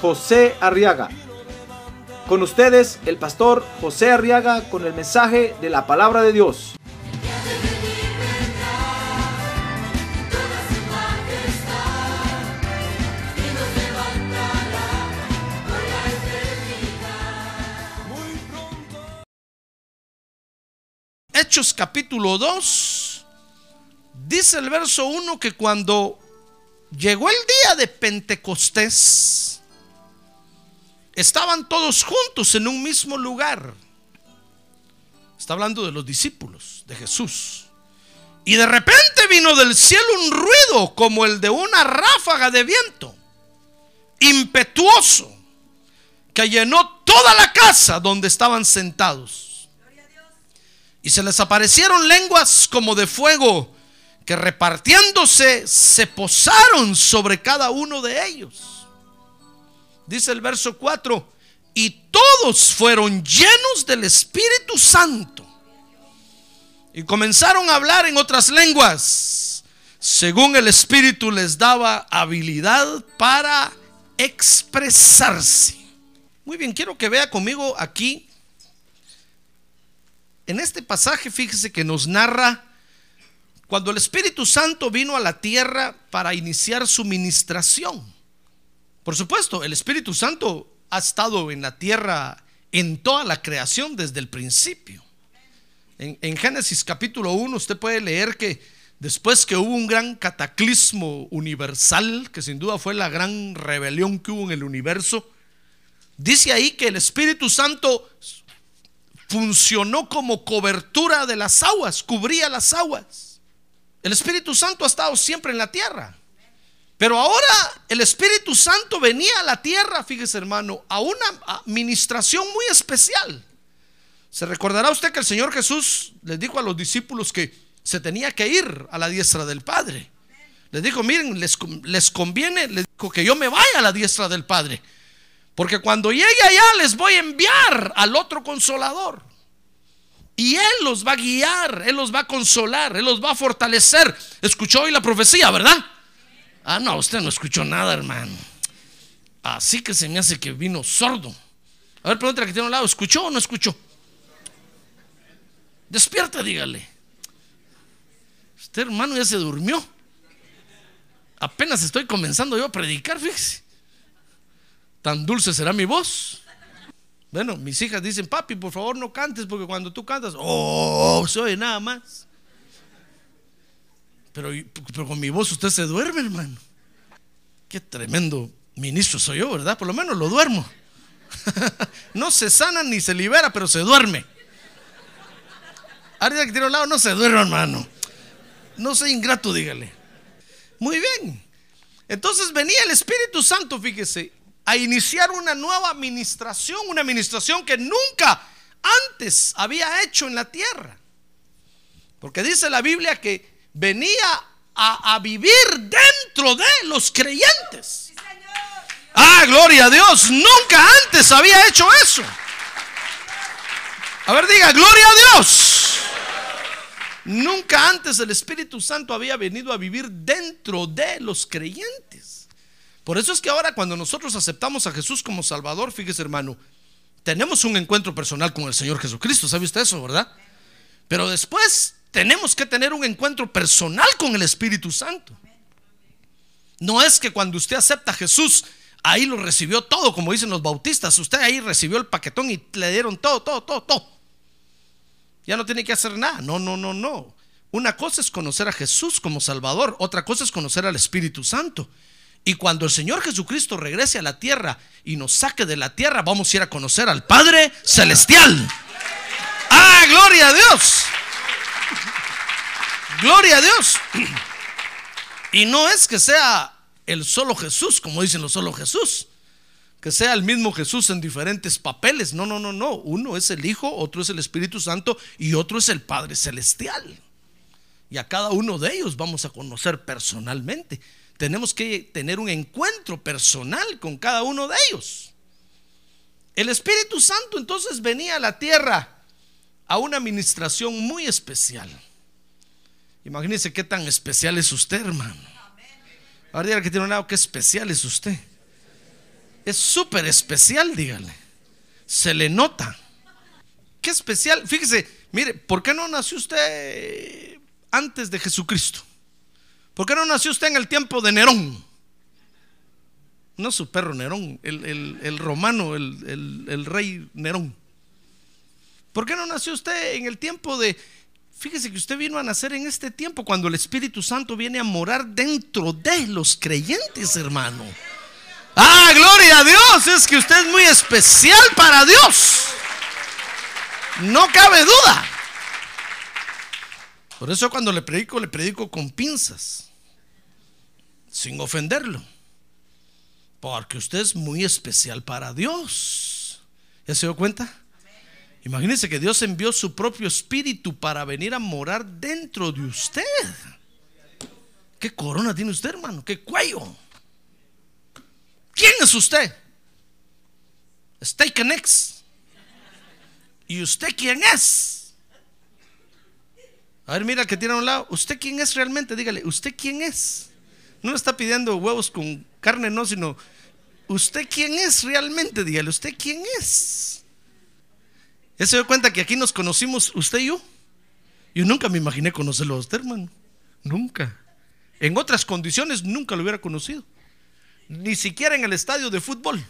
José Arriaga. Con ustedes, el pastor José Arriaga con el mensaje de la palabra de Dios. Hechos capítulo 2, dice el verso 1 que cuando llegó el día de Pentecostés, estaban todos juntos en un mismo lugar. Está hablando de los discípulos de Jesús. Y de repente vino del cielo un ruido como el de una ráfaga de viento, impetuoso, que llenó toda la casa donde estaban sentados. Y se les aparecieron lenguas como de fuego que repartiéndose se posaron sobre cada uno de ellos. Dice el verso 4, y todos fueron llenos del Espíritu Santo. Y comenzaron a hablar en otras lenguas, según el Espíritu les daba habilidad para expresarse. Muy bien, quiero que vea conmigo aquí en este pasaje, fíjese que nos narra cuando el Espíritu Santo vino a la tierra para iniciar su ministración. Por supuesto, el Espíritu Santo ha estado en la tierra en toda la creación desde el principio. En, Génesis capítulo 1 usted puede leer que después que hubo un gran cataclismo universal, que sin duda fue la gran rebelión que hubo en el universo, dice ahí que el Espíritu Santo funcionó como cobertura de las aguas, cubría las aguas. El Espíritu Santo ha estado siempre en la tierra. Pero ahora el Espíritu Santo venía a la tierra, fíjese hermano, a una administración muy especial. Se recordará usted que el Señor Jesús les dijo a los discípulos que se tenía que ir a la diestra del Padre. Les dijo, miren, les, les conviene, les dijo que yo me vaya a la diestra del Padre. Porque cuando llegue allá les voy a enviar al otro consolador. Y Él los va a guiar, Él los va a consolar, Él los va a fortalecer. Escuchó hoy la profecía, ¿verdad? Ah, no, usted no escuchó nada, hermano. Así que se me hace que vino sordo. A ver, pregúntale que tiene un lado, ¿escuchó o no escuchó? Despierta, dígale. Usted, hermano, ya se durmió. Apenas estoy comenzando yo a predicar, fíjese tan dulce será mi voz. Bueno, mis hijas dicen, papi, por favor no cantes porque cuando tú cantas, oh, soy nada más. Pero, pero con mi voz usted se duerme, hermano. Qué tremendo ministro soy yo, ¿verdad? Por lo menos lo duermo. no se sana ni se libera, pero se duerme. Ahorita que tiene un lado, no se duerme, hermano. No sea ingrato, dígale. Muy bien. Entonces venía el Espíritu Santo, fíjese, a iniciar una nueva administración, una administración que nunca antes había hecho en la tierra. Porque dice la Biblia que venía a, vivir dentro de los creyentes. Ah, gloria a Dios, nunca antes había hecho eso. A ver, diga, gloria a Dios. Nunca antes el Espíritu Santo había venido a vivir dentro de los creyentes. Por eso es que ahora cuando nosotros aceptamos a Jesús como Salvador, fíjese hermano, tenemos un encuentro personal con el Señor Jesucristo, ¿sabe usted eso, verdad? Pero después tenemos que tener un encuentro personal con el Espíritu Santo. No es que cuando usted acepta a Jesús, ahí lo recibió todo, como dicen los bautistas, usted ahí recibió el paquetón y le dieron todo, todo, todo, todo. Ya no tiene que hacer nada. No, no, no, no. Una cosa es conocer a Jesús como Salvador, otra cosa es conocer al Espíritu Santo. Y cuando el Señor Jesucristo regrese a la tierra y nos saque de la tierra, vamos a ir a conocer al Padre Celestial. ¡Ah, gloria a Dios! Gloria a Dios. Y no es que sea el solo Jesús, como dicen los solo Jesús. que sea el mismo Jesús en diferentes papeles. No, no, no, no. Uno es el Hijo, otro es el Espíritu Santo y otro es el Padre Celestial. Y a cada uno de ellos vamos a conocer personalmente. Tenemos que tener un encuentro personal con cada uno de ellos. El Espíritu Santo entonces venía a la tierra a una administración muy especial. Imagínense qué tan especial es usted, hermano. Ahora dígale que tiene un lado, qué especial es usted. Es súper especial, dígale. Se le nota. Qué especial. Fíjese, mire, ¿por qué no nació usted antes de Jesucristo? ¿Por qué no nació usted en el tiempo de Nerón? No su perro Nerón, el, romano, el, rey Nerón. ¿Por qué no nació usted en el tiempo de... Fíjese que usted vino a nacer en este tiempo cuando el Espíritu Santo viene a morar dentro de los creyentes, hermano. Ah, gloria a Dios. Es que usted es muy especial para Dios. No cabe duda. Por eso cuando le predico, le predico con pinzas. Sin ofenderlo. Porque usted es muy especial para Dios. ¿Ya se dio cuenta? Imagínese que Dios envió su propio espíritu para venir a morar dentro de usted. ¿Qué corona tiene usted, hermano? ¿Qué cuello? ¿Quién es usted? Steak and ¿Y usted quién es? A ver, mira que tiene a un lado. ¿Usted quién es realmente? Dígale, ¿usted quién es? No le está pidiendo huevos con carne, no, sino ¿usted quién es realmente? Dígale, ¿usted quién es? ¿Ya se dio cuenta que aquí nos conocimos usted y yo? Yo nunca me imaginé conocerlo a usted, hermano. Nunca. En otras condiciones nunca lo hubiera conocido ni siquiera en el estadio de fútbol.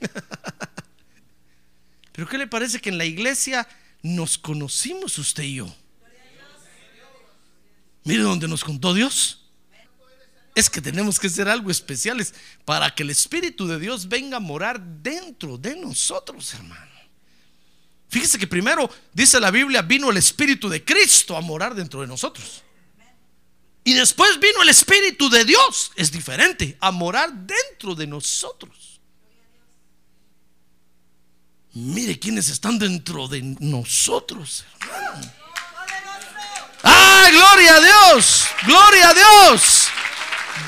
Pero ¿qué le parece que en la iglesia nos conocimos usted y yo? Mire dónde nos contó Dios. Es que tenemos que hacer algo especiales para que el Espíritu de Dios venga a morar dentro de nosotros, hermano. Fíjese que primero, dice la Biblia, vino el Espíritu de Cristo a morar dentro de nosotros. Y después vino el Espíritu de Dios, es diferente, a morar dentro de nosotros. Mire quiénes están dentro de nosotros, hermano. ¡Ah, gloria a Dios! ¡Gloria a Dios!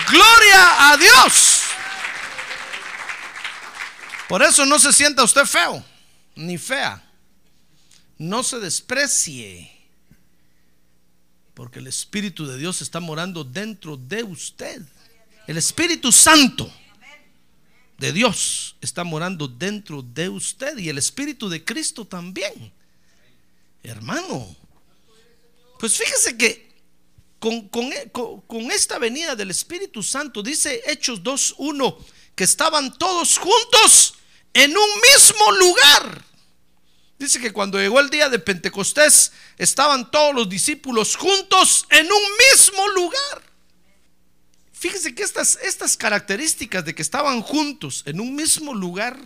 ¡Gloria a Dios! Por eso no se sienta usted feo, ni fea. No se desprecie porque el Espíritu de Dios está morando dentro de usted. El Espíritu Santo de Dios está morando dentro de usted y el Espíritu de Cristo también. Hermano, pues fíjese que con, con esta venida del Espíritu Santo, dice Hechos 2.1, que estaban todos juntos en un mismo lugar. Dice que cuando llegó el día de Pentecostés estaban todos los discípulos juntos en un mismo lugar. Fíjese que estas, estas características de que estaban juntos en un mismo lugar,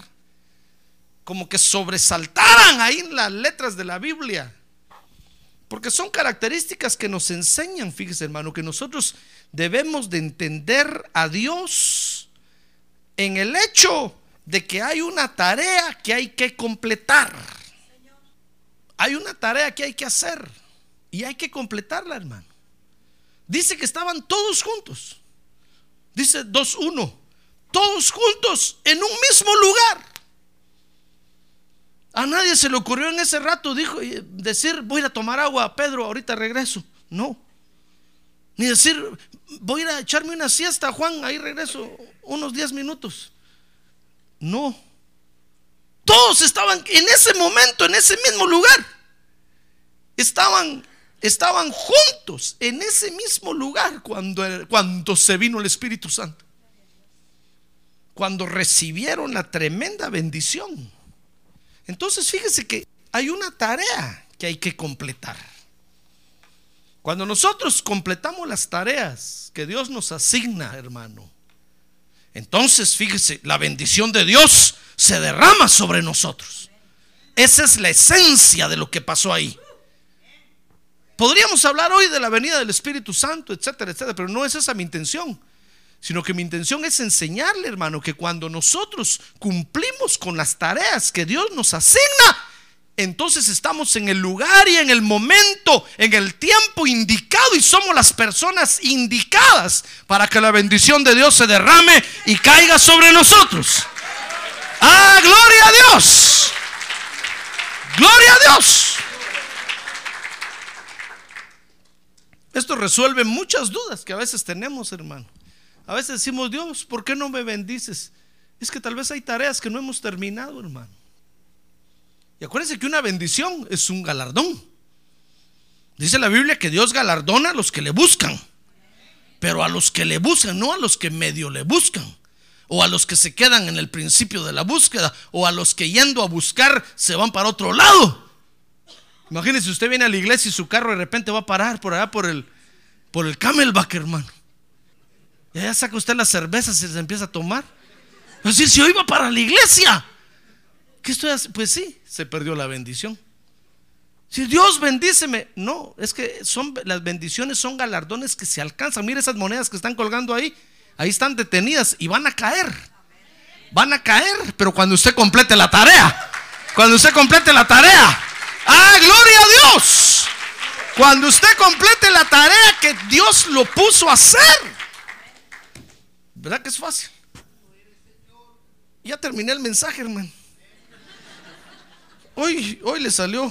como que sobresaltaran ahí en las letras de la Biblia. Porque son características que nos enseñan, fíjese hermano, que nosotros debemos de entender a Dios en el hecho de que hay una tarea que hay que completar. Hay una tarea que hay que hacer y hay que completarla, hermano. Dice que estaban todos juntos. Dice 2.1. Todos juntos en un mismo lugar. A nadie se le ocurrió en ese rato dijo, decir, voy a tomar agua, Pedro, ahorita regreso. No. Ni decir, voy a echarme una siesta, Juan, ahí regreso unos 10 minutos. No. Todos estaban en ese momento, en ese mismo lugar. Estaban, estaban juntos en ese mismo lugar cuando, cuando se vino el Espíritu Santo. Cuando recibieron la tremenda bendición. Entonces fíjese que hay una tarea que hay que completar. Cuando nosotros completamos las tareas que Dios nos asigna, hermano, entonces fíjese, la bendición de Dios se derrama sobre nosotros. Esa es la esencia de lo que pasó ahí. Podríamos hablar hoy de la venida del Espíritu Santo, etcétera, etcétera, pero no es esa mi intención, sino que mi intención es enseñarle, hermano, que cuando nosotros cumplimos con las tareas que Dios nos asigna, entonces estamos en el lugar y en el momento, en el tiempo indicado y somos las personas indicadas para que la bendición de Dios se derrame y caiga sobre nosotros. Ah, gloria a Dios. Gloria a Dios. Esto resuelve muchas dudas que a veces tenemos, hermano. A veces decimos, Dios, ¿por qué no me bendices? Es que tal vez hay tareas que no hemos terminado, hermano. Y acuérdense que una bendición es un galardón. Dice la Biblia que Dios galardona a los que le buscan, pero a los que le buscan, no a los que medio le buscan, o a los que se quedan en el principio de la búsqueda, o a los que yendo a buscar se van para otro lado. Imagínese, usted viene a la iglesia y su carro de repente va a parar por allá por el, por el Camelback, hermano. Y allá saca usted las cervezas y se empieza a tomar. Es decir, si hoy va para la iglesia. ¿Qué estoy haciendo? Pues sí, se perdió la bendición. Si Dios bendíceme, no, es que son las bendiciones son galardones que se alcanzan. Mire esas monedas que están colgando ahí, ahí están detenidas y van a caer. Van a caer, pero cuando usted complete la tarea, cuando usted complete la tarea, ah, gloria a Dios. Cuando usted complete la tarea que Dios lo puso a hacer. ¿Verdad que es fácil? Ya terminé el mensaje, hermano. Hoy, hoy le salió.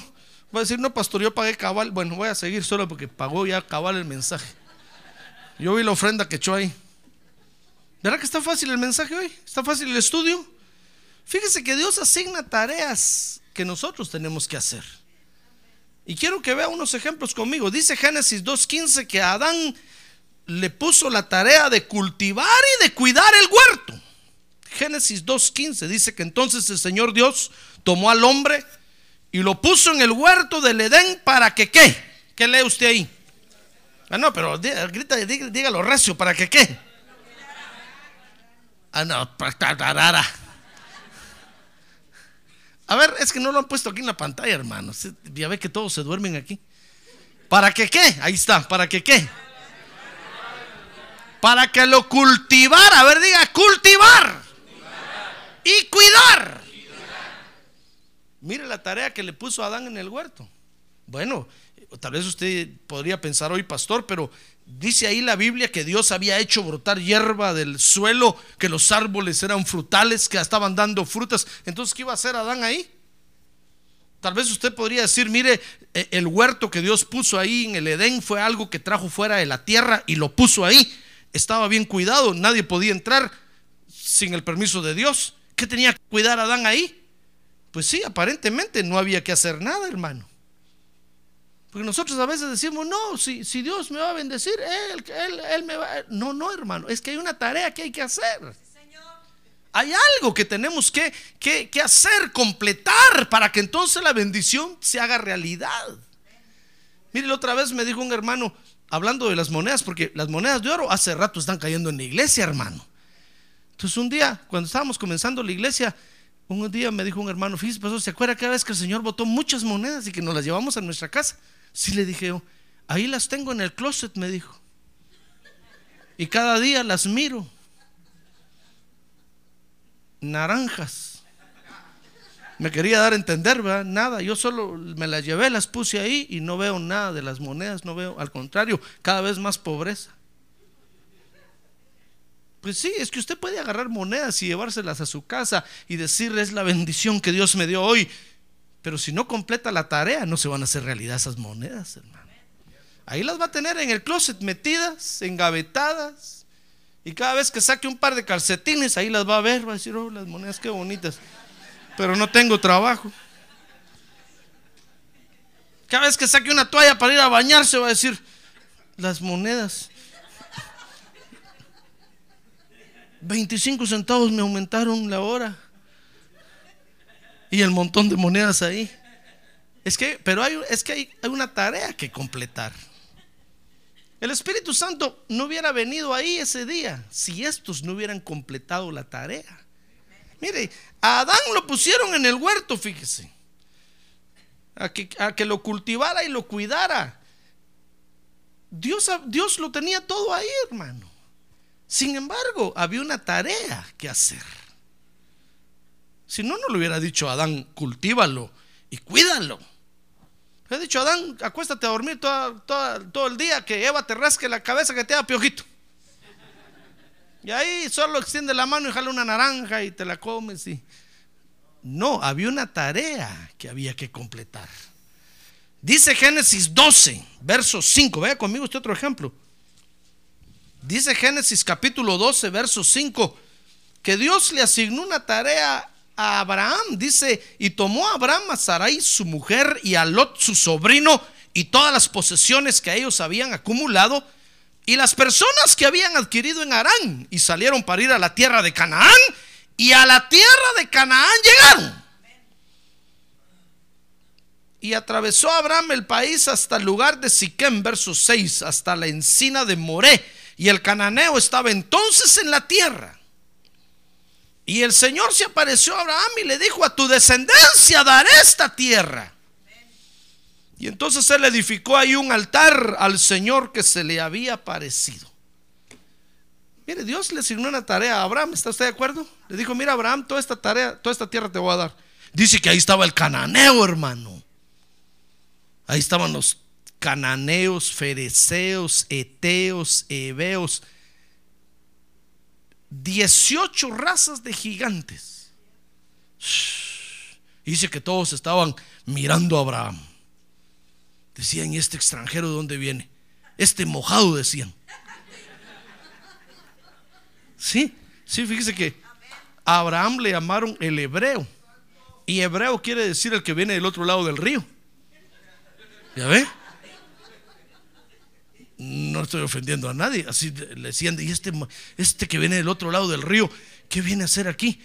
Va a decir, no, pastor, yo pagué cabal. Bueno, voy a seguir solo porque pagó ya cabal el mensaje. Yo vi la ofrenda que echó ahí. ¿Verdad que está fácil el mensaje hoy? ¿Está fácil el estudio? Fíjese que Dios asigna tareas que nosotros tenemos que hacer. Y quiero que vea unos ejemplos conmigo. Dice Génesis 2.15 que Adán le puso la tarea de cultivar y de cuidar el huerto. Génesis 2.15 dice que entonces el Señor Dios tomó al hombre y lo puso en el huerto del Edén para que qué. ¿Qué lee usted ahí? Ah, no, pero grita, dígalo recio, ¿para que qué? Ah, para A ver, es que no lo han puesto aquí en la pantalla, hermano. Ya ve que todos se duermen aquí. ¿Para que qué? Ahí está, ¿para que qué? Para que lo cultivara. A ver, diga, cultivar. Y cuidar. Mire la tarea que le puso Adán en el huerto. Bueno, tal vez usted podría pensar hoy, pastor, pero dice ahí la Biblia que Dios había hecho brotar hierba del suelo, que los árboles eran frutales, que estaban dando frutas. Entonces, ¿qué iba a hacer Adán ahí? Tal vez usted podría decir, mire, e, el huerto que Dios puso ahí en el Edén fue algo que trajo fuera de la tierra y lo puso ahí. Estaba bien cuidado, nadie podía entrar sin el permiso de Dios. ¿Qué tenía que cuidar Adán ahí? Pues sí, aparentemente no había que hacer nada, hermano. Porque nosotros a veces decimos, no, si, si Dios me va a bendecir, él, él, él me va... No, no, hermano, es que hay una tarea que hay que hacer. Hay algo que tenemos que, que, que hacer, completar, para que entonces la bendición se haga realidad. Mire, otra vez me dijo un hermano, hablando de las monedas, porque las monedas de oro hace rato están cayendo en la iglesia, hermano. Entonces un día, cuando estábamos comenzando la iglesia, un día me dijo un hermano, fíjese, pastor, ¿se acuerda cada vez que el Señor botó muchas monedas y que nos las llevamos a nuestra casa? Sí, le dije yo, ahí las tengo en el closet, me dijo. Y cada día las miro. Naranjas. Me quería dar a entender, ¿verdad? Nada, yo solo me las llevé, las puse ahí y no veo nada de las monedas, no veo, al contrario, cada vez más pobreza. Pues sí, es que usted puede agarrar monedas y llevárselas a su casa y decirle es la bendición que Dios me dio hoy. Pero si no completa la tarea, no se van a hacer realidad esas monedas, hermano. Ahí las va a tener en el closet metidas, engavetadas. Y cada vez que saque un par de calcetines, ahí las va a ver, va a decir, oh, las monedas qué bonitas. Pero no tengo trabajo. Cada vez que saque una toalla para ir a bañarse, va a decir, las monedas 25 centavos me aumentaron la hora. Y el montón de monedas ahí. Es que, pero hay, es que hay, una tarea que completar. El Espíritu Santo no hubiera venido ahí ese día si estos no hubieran completado la tarea. Mire, a Adán lo pusieron en el huerto, fíjese. A que, a que lo cultivara y lo cuidara. Dios, Dios lo tenía todo ahí, hermano. Sin embargo, había una tarea que hacer. Si no, no le hubiera dicho a Adán, cultívalo y cuídalo. Le ha dicho, Adán, acuéstate a dormir todo el día, que Eva te rasque la cabeza, que te haga piojito. Y ahí solo extiende la mano y jala una naranja y te la comes. Y... No, había una tarea que había que completar. Dice Génesis 12, verso 5. Vea conmigo este otro ejemplo. Dice Génesis capítulo 12, verso 5, que Dios le asignó una tarea a Abraham. Dice, y tomó a Abraham a Sarai, su mujer, y a Lot, su sobrino, y todas las posesiones que ellos habían acumulado, y las personas que habían adquirido en Arán y salieron para ir a la tierra de Canaán y a la tierra de Canaán llegaron. Y atravesó Abraham el país hasta el lugar de Siquem, verso 6, hasta la encina de Moré. Y el cananeo estaba entonces en la tierra. Y el Señor se apareció a Abraham y le dijo, a tu descendencia daré esta tierra. Y entonces él edificó ahí un altar al Señor que se le había parecido. Mire, Dios le asignó una tarea a Abraham, ¿está usted de acuerdo? Le dijo, mira Abraham, toda esta tarea, toda esta tierra te voy a dar. Dice que ahí estaba el cananeo, hermano. Ahí estaban los cananeos, fereceos, eteos, heveos. 18 razas de gigantes. Dice que todos estaban mirando a Abraham. Decían, ¿y este extranjero de dónde viene? Este mojado, decían. Sí, sí, fíjese que a Abraham le llamaron el hebreo. Y hebreo quiere decir el que viene del otro lado del río. ¿Ya ve? No estoy ofendiendo a nadie. Así le decían, y este, este que viene del otro lado del río, ¿qué viene a hacer aquí?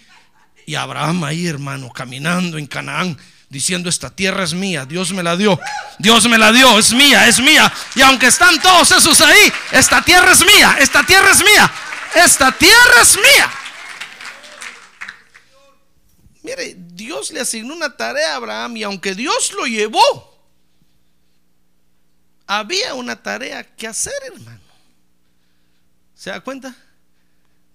Y Abraham ahí, hermano, caminando en Canaán, diciendo, esta tierra es mía, Dios me la dio, Dios me la dio, es mía, es mía. Y aunque están todos esos ahí, esta tierra es mía, esta tierra es mía, esta tierra es mía. Mire, Dios le asignó una tarea a Abraham y aunque Dios lo llevó, había una tarea que hacer, hermano. ¿Se da cuenta?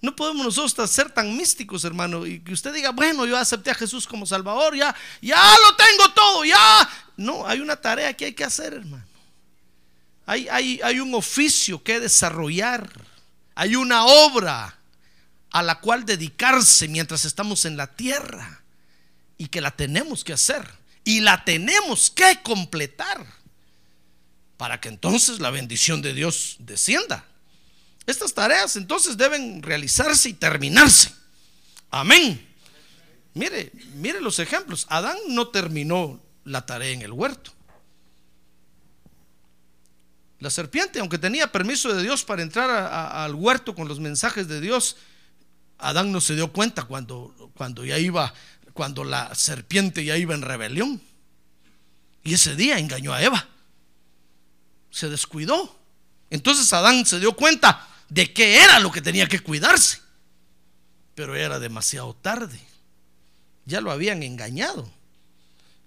No podemos nosotros ser tan místicos, hermano, y que usted diga, bueno, yo acepté a Jesús como Salvador, ya, ya lo tengo todo, ya. No, hay una tarea que hay que hacer, hermano. Hay, hay, hay un oficio que desarrollar, hay una obra a la cual dedicarse mientras estamos en la tierra y que la tenemos que hacer y la tenemos que completar para que entonces la bendición de Dios descienda. Estas tareas entonces deben realizarse y terminarse. Amén. Mire, mire los ejemplos. Adán no terminó la tarea en el huerto. La serpiente, aunque tenía permiso de Dios para entrar al huerto con los mensajes de Dios, Adán no se dio cuenta cuando, cuando ya iba, cuando la serpiente ya iba en rebelión. Y ese día engañó a Eva. Se descuidó. Entonces Adán se dio cuenta de qué era lo que tenía que cuidarse. Pero era demasiado tarde. Ya lo habían engañado.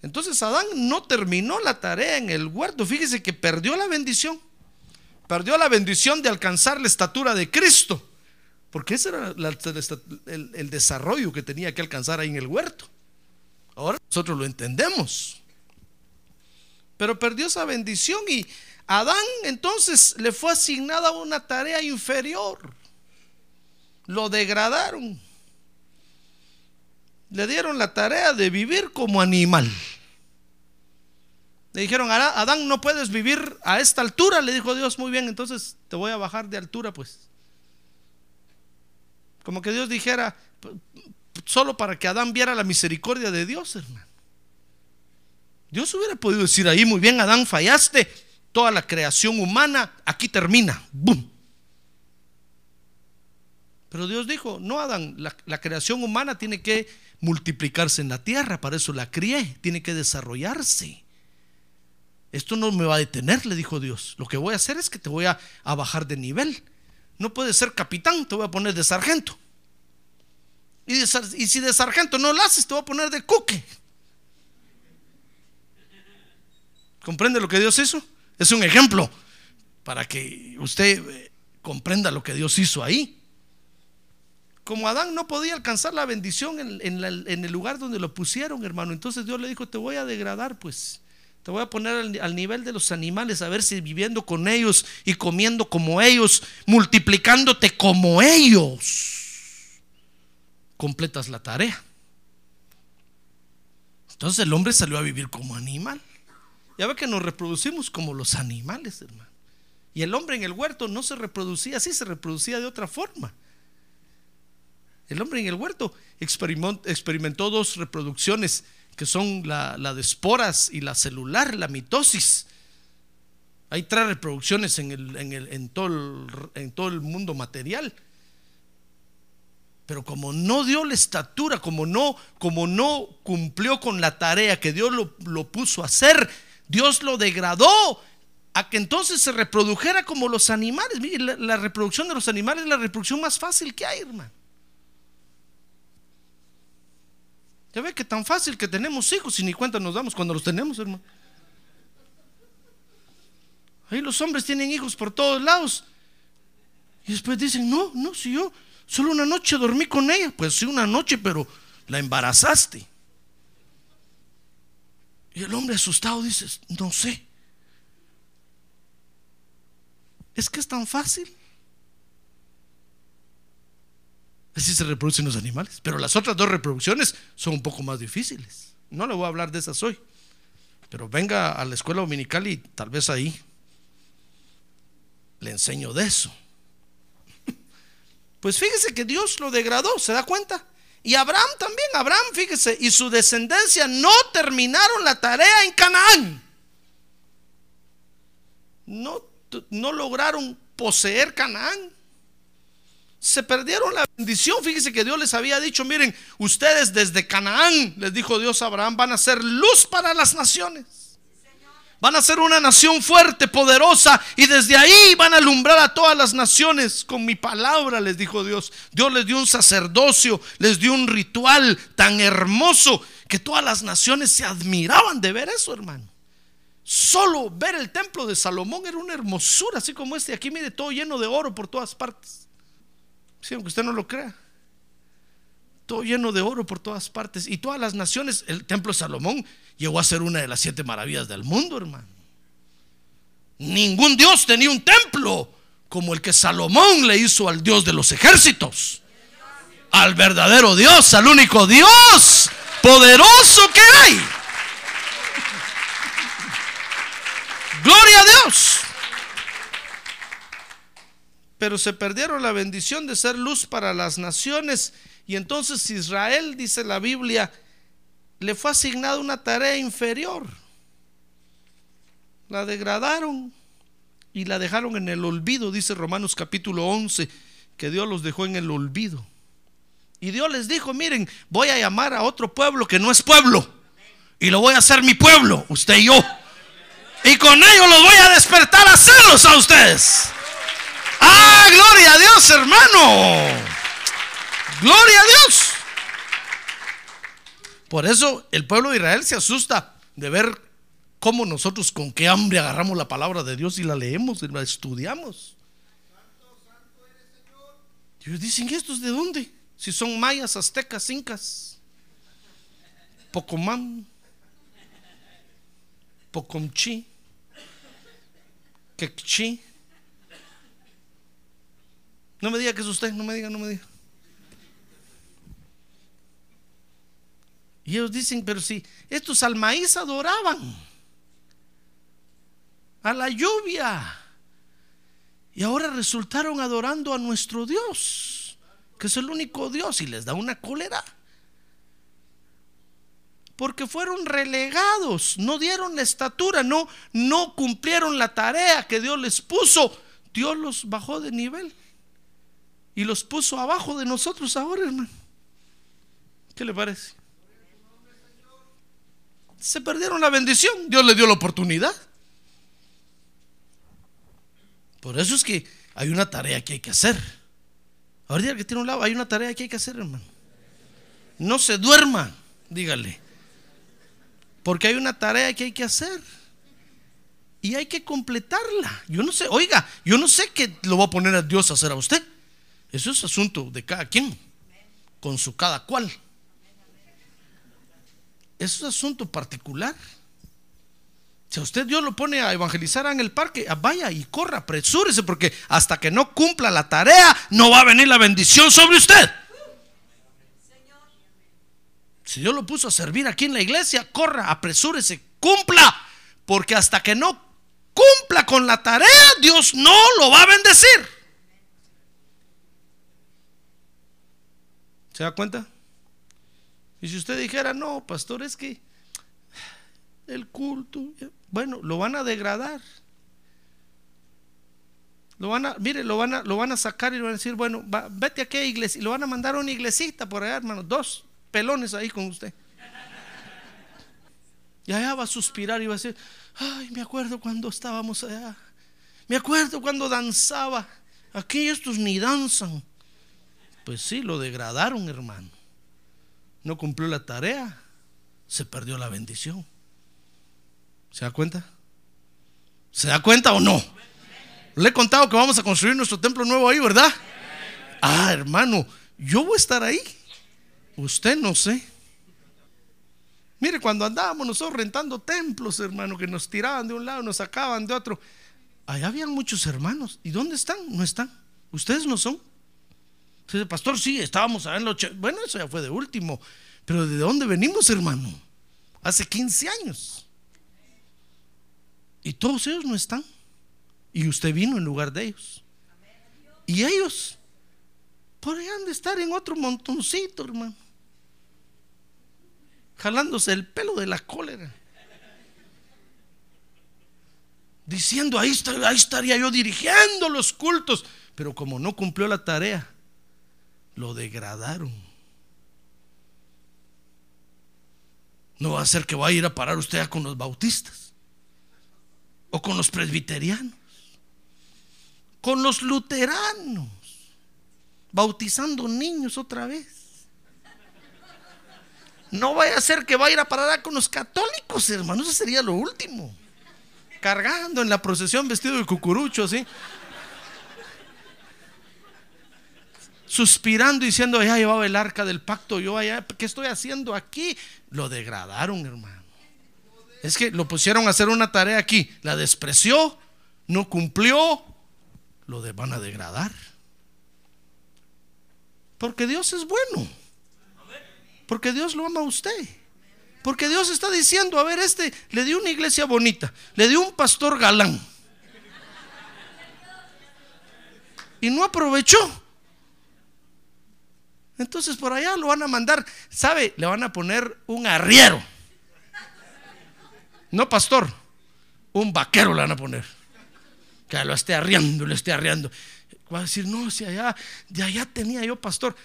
Entonces Adán no terminó la tarea en el huerto. Fíjese que perdió la bendición. Perdió la bendición de alcanzar la estatura de Cristo. Porque ese era el, el desarrollo que tenía que alcanzar ahí en el huerto. Ahora nosotros lo entendemos. Pero perdió esa bendición y Adán entonces le fue asignada una tarea inferior. Lo degradaron. Le dieron la tarea de vivir como animal. Le dijeron, Adán, no puedes vivir a esta altura. Le dijo Dios, muy bien, entonces te voy a bajar de altura, pues. Como que Dios dijera, solo para que Adán viera la misericordia de Dios, hermano. Dios hubiera podido decir ahí, muy bien, Adán, fallaste toda la creación humana aquí termina. ¡Bum! Pero Dios dijo, no Adán, la, creación humana tiene que multiplicarse en la tierra, para eso la crié, tiene que desarrollarse. Esto no me va a detener, le dijo Dios. Lo que voy a hacer es que te voy a, bajar de nivel. No puedes ser capitán, te voy a poner de sargento. Y, y si de sargento no lo haces, te voy a poner de cuque. ¿Comprende lo que Dios hizo? Es un ejemplo para que usted eh, comprenda lo que Dios hizo ahí. como Adán no podía alcanzar la bendición en, el lugar donde lo pusieron, hermano, entonces Dios le dijo, te voy a degradar, pues. Te voy a poner al, al nivel de los animales, a ver si viviendo con ellos y comiendo como ellos, multiplicándote como ellos, completas la tarea. Entonces el hombre salió a vivir como animal. Ya ve que nos reproducimos como los animales, hermano. Y el hombre en el huerto no se reproducía así, se reproducía de otra forma. El hombre en el huerto experimentó, dos reproducciones que son la, de esporas y la celular, la mitosis. Hay tres reproducciones en, todo, el, mundo material. Pero como no dio la estatura, como no, como no cumplió con la tarea que Dios lo puso a hacer, Dios lo degradó a que entonces se reprodujera como los animales. Mire, la, la reproducción de los animales es la reproducción más fácil que hay, hermano. Ya ve que tan fácil que tenemos hijos y ni cuenta nos damos cuando los tenemos, hermano. Ahí los hombres tienen hijos por todos lados. Y después dicen, no, no, si yo solo una noche dormí con ella. Pues sí, una noche, pero la embarazaste. Y el hombre asustado dice, no sé. Es que es tan fácil. Así se reproducen los animales. Pero las otras dos reproducciones son un poco más difíciles. No le voy a hablar de esas hoy. Pero venga a la escuela dominical y tal vez ahí le enseño de eso. Pues fíjese que Dios lo degradó, ¿se da cuenta? Y Abraham también, Abraham, fíjese, y su descendencia no terminaron la tarea en Canaán. No, no lograron poseer Canaán. Se perdieron la bendición. Fíjese que Dios les había dicho, miren, ustedes desde Canaán, les dijo Dios a Abraham, van a ser luz para las naciones. Van a ser una nación fuerte, poderosa, y desde ahí van a alumbrar a todas las naciones con mi palabra, les dijo Dios. Dios les dio un sacerdocio, les dio un ritual tan hermoso que todas las naciones se admiraban de ver eso, hermano. Solo ver el templo de Salomón era una hermosura, así como este aquí, mire, todo lleno de oro por todas partes. Sí, aunque usted no lo crea. Todo lleno de oro por todas partes. Y todas las naciones, el templo de Salomón llegó a ser una de las siete maravillas del mundo, hermano. Ningún Dios tenía un templo como el que Salomón le hizo al Dios de los ejércitos. Al verdadero Dios, al único Dios poderoso que hay. Gloria a Dios. Pero se perdieron la bendición de ser luz para las naciones. Y entonces Israel, dice la Biblia, le fue asignada una tarea inferior. La degradaron y la dejaron en el olvido, dice Romanos capítulo 11, que Dios los dejó en el olvido. Y Dios les dijo, miren, voy a llamar a otro pueblo que no es pueblo. Y lo voy a hacer mi pueblo, usted y yo. Y con ello los voy a despertar a celos a ustedes. Ah, gloria a Dios, hermano. Gloria a Dios. Por eso el pueblo de Israel se asusta de ver cómo nosotros con qué hambre agarramos la palabra de Dios y la leemos y la estudiamos. Ellos dicen, ¿y estos de dónde? Si son mayas, aztecas, incas, Pocomán, Pocomchi, Quechí. No me diga que es usted, no me diga, no me diga. Y ellos dicen, pero si estos al maíz adoraban, a la lluvia, y ahora resultaron adorando a nuestro Dios, que es el único Dios, y les da una cólera. Porque fueron relegados, no dieron la estatura, no, no cumplieron la tarea que Dios les puso. Dios los bajó de nivel y los puso abajo de nosotros ahora, hermano. ¿Qué le parece? Se perdieron la bendición, Dios les dio la oportunidad. Por eso es que hay una tarea que hay que hacer. Ahora que tiene un lado, hay una tarea que hay que hacer, hermano. No se duerma, dígale. Porque hay una tarea que hay que hacer. Y hay que completarla. Yo no sé, oiga, yo no sé qué lo va a poner a Dios a hacer a usted. Eso es asunto de cada quien. con su cada cual. Es asunto particular. Si a usted Dios lo pone a evangelizar en el parque, vaya y corra, apresúrese, porque hasta que no cumpla la tarea, no va a venir la bendición sobre usted. Si Dios lo puso a servir aquí en la iglesia, corra, apresúrese, cumpla, porque hasta que no cumpla con la tarea, Dios no lo va a bendecir. ¿Se da cuenta? Y si usted dijera, no, pastor, es que el culto, bueno, lo van a degradar. Lo van a, mire, lo van a, lo van a sacar y le van a decir, bueno, vete a qué iglesia. Y lo van a mandar a una iglesita por allá, hermano. Dos pelones ahí con usted. Y allá va a suspirar y va a decir, ay, me acuerdo cuando estábamos allá. Me acuerdo cuando danzaba. Aquí estos ni danzan. Pues sí, lo degradaron, hermano no cumplió la tarea, se perdió la bendición. ¿Se da cuenta? ¿Se da cuenta o no? Le he contado que vamos a construir nuestro templo nuevo ahí, ¿verdad? Ah, hermano, yo voy a estar ahí. Usted no sé. Mire, cuando andábamos nosotros rentando templos, hermano, que nos tiraban de un lado, nos sacaban de otro. Allá habían muchos hermanos. ¿Y dónde están? No están. Ustedes no son. Entonces, pastor, sí, estábamos a los... Bueno, eso ya fue de último. Pero ¿de dónde venimos, hermano? Hace 15 años. Y todos ellos no están. Y usted vino en lugar de ellos. Y ellos podrían de estar en otro montoncito, hermano. Jalándose el pelo de la cólera. Diciendo, ahí, ahí estaría yo dirigiendo los cultos. Pero como no cumplió la tarea, lo degradaron. No va a ser que va a ir a parar usted con los bautistas o con los presbiterianos, con los luteranos, bautizando niños otra vez. No vaya a ser que va a ir a parar con los católicos, hermano, eso sería lo último. Cargando en la procesión vestido de cucurucho, así. Suspirando diciendo, ya llevaba el arca del pacto, yo allá, ¿qué estoy haciendo aquí? Lo degradaron, hermano. Es que lo pusieron a hacer una tarea aquí, la despreció, no cumplió, lo de, van a degradar. Porque Dios es bueno. Porque Dios lo ama a usted. Porque Dios está diciendo, a ver, este le dio una iglesia bonita, le dio un pastor galán. Y no aprovechó. Entonces por allá lo van a mandar, ¿sabe? Le van a poner un arriero. No pastor, un vaquero le van a poner. Que lo esté arriando, lo esté arriando. Va a decir, no, si allá, de allá tenía yo pastor.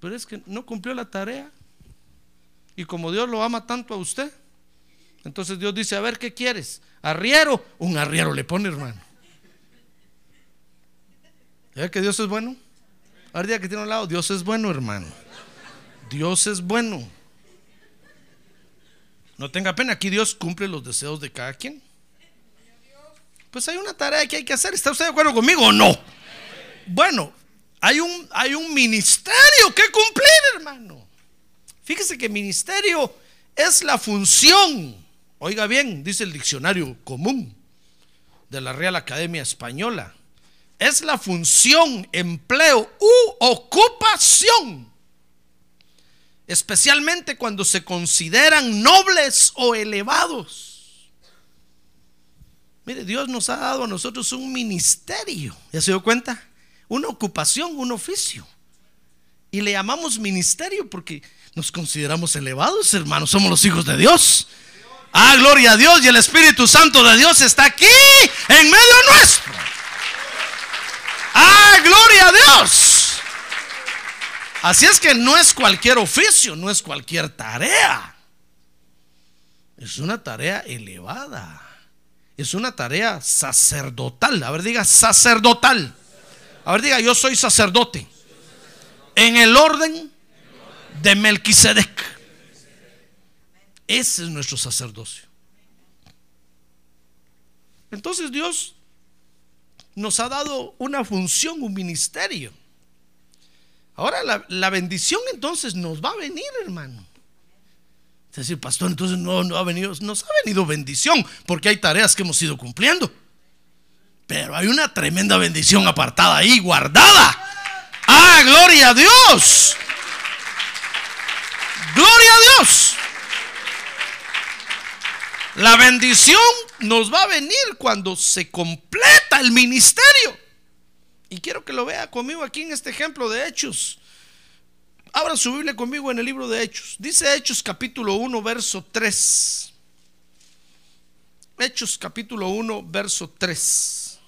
Pero es que no cumplió la tarea. Y como Dios lo ama tanto a usted, entonces Dios dice, a ver, ¿qué quieres? ¿Arriero? Un arriero le pone, hermano. ¿Ya que Dios es bueno? Ahora que tiene un lado, Dios es bueno, hermano. Dios es bueno. No tenga pena, aquí Dios cumple los deseos de cada quien. Pues hay una tarea que hay que hacer. ¿Está usted de acuerdo conmigo o no? Bueno, hay un, hay un ministerio que cumplir, hermano. Fíjese que ministerio es la función. Oiga bien, dice el diccionario común de la Real Academia Española es la función, empleo u ocupación, especialmente cuando se consideran nobles o elevados. Mire, Dios nos ha dado a nosotros un ministerio, ¿ya se dio cuenta? Una ocupación, un oficio. Y le llamamos ministerio porque nos consideramos elevados, hermanos, somos los hijos de Dios. Ah, gloria a Dios y el Espíritu Santo de Dios está aquí en medio nuestro. ¡Ah, gloria a Dios! Así es que no es cualquier oficio, no es cualquier tarea. Es una tarea elevada. Es una tarea sacerdotal. A ver, diga sacerdotal. A ver, diga, yo soy sacerdote. En el orden de Melquisedec. Ese es nuestro sacerdocio. Entonces Dios nos ha dado una función, un ministerio. Ahora la, bendición entonces nos va a venir, hermano. Es decir, pastor, entonces no, no ha venido, nos ha venido bendición, porque hay tareas que hemos ido cumpliendo. Pero hay una tremenda bendición apartada ahí, guardada. ¡Ah, gloria a Dios! ¡Gloria a Dios! La bendición nos va a venir cuando se completa el ministerio. Y quiero que lo vea conmigo aquí en este ejemplo de Hechos. Abra su Biblia conmigo en el libro de Hechos. Dice Hechos capítulo 1, verso 3. Hechos capítulo 1, verso 3.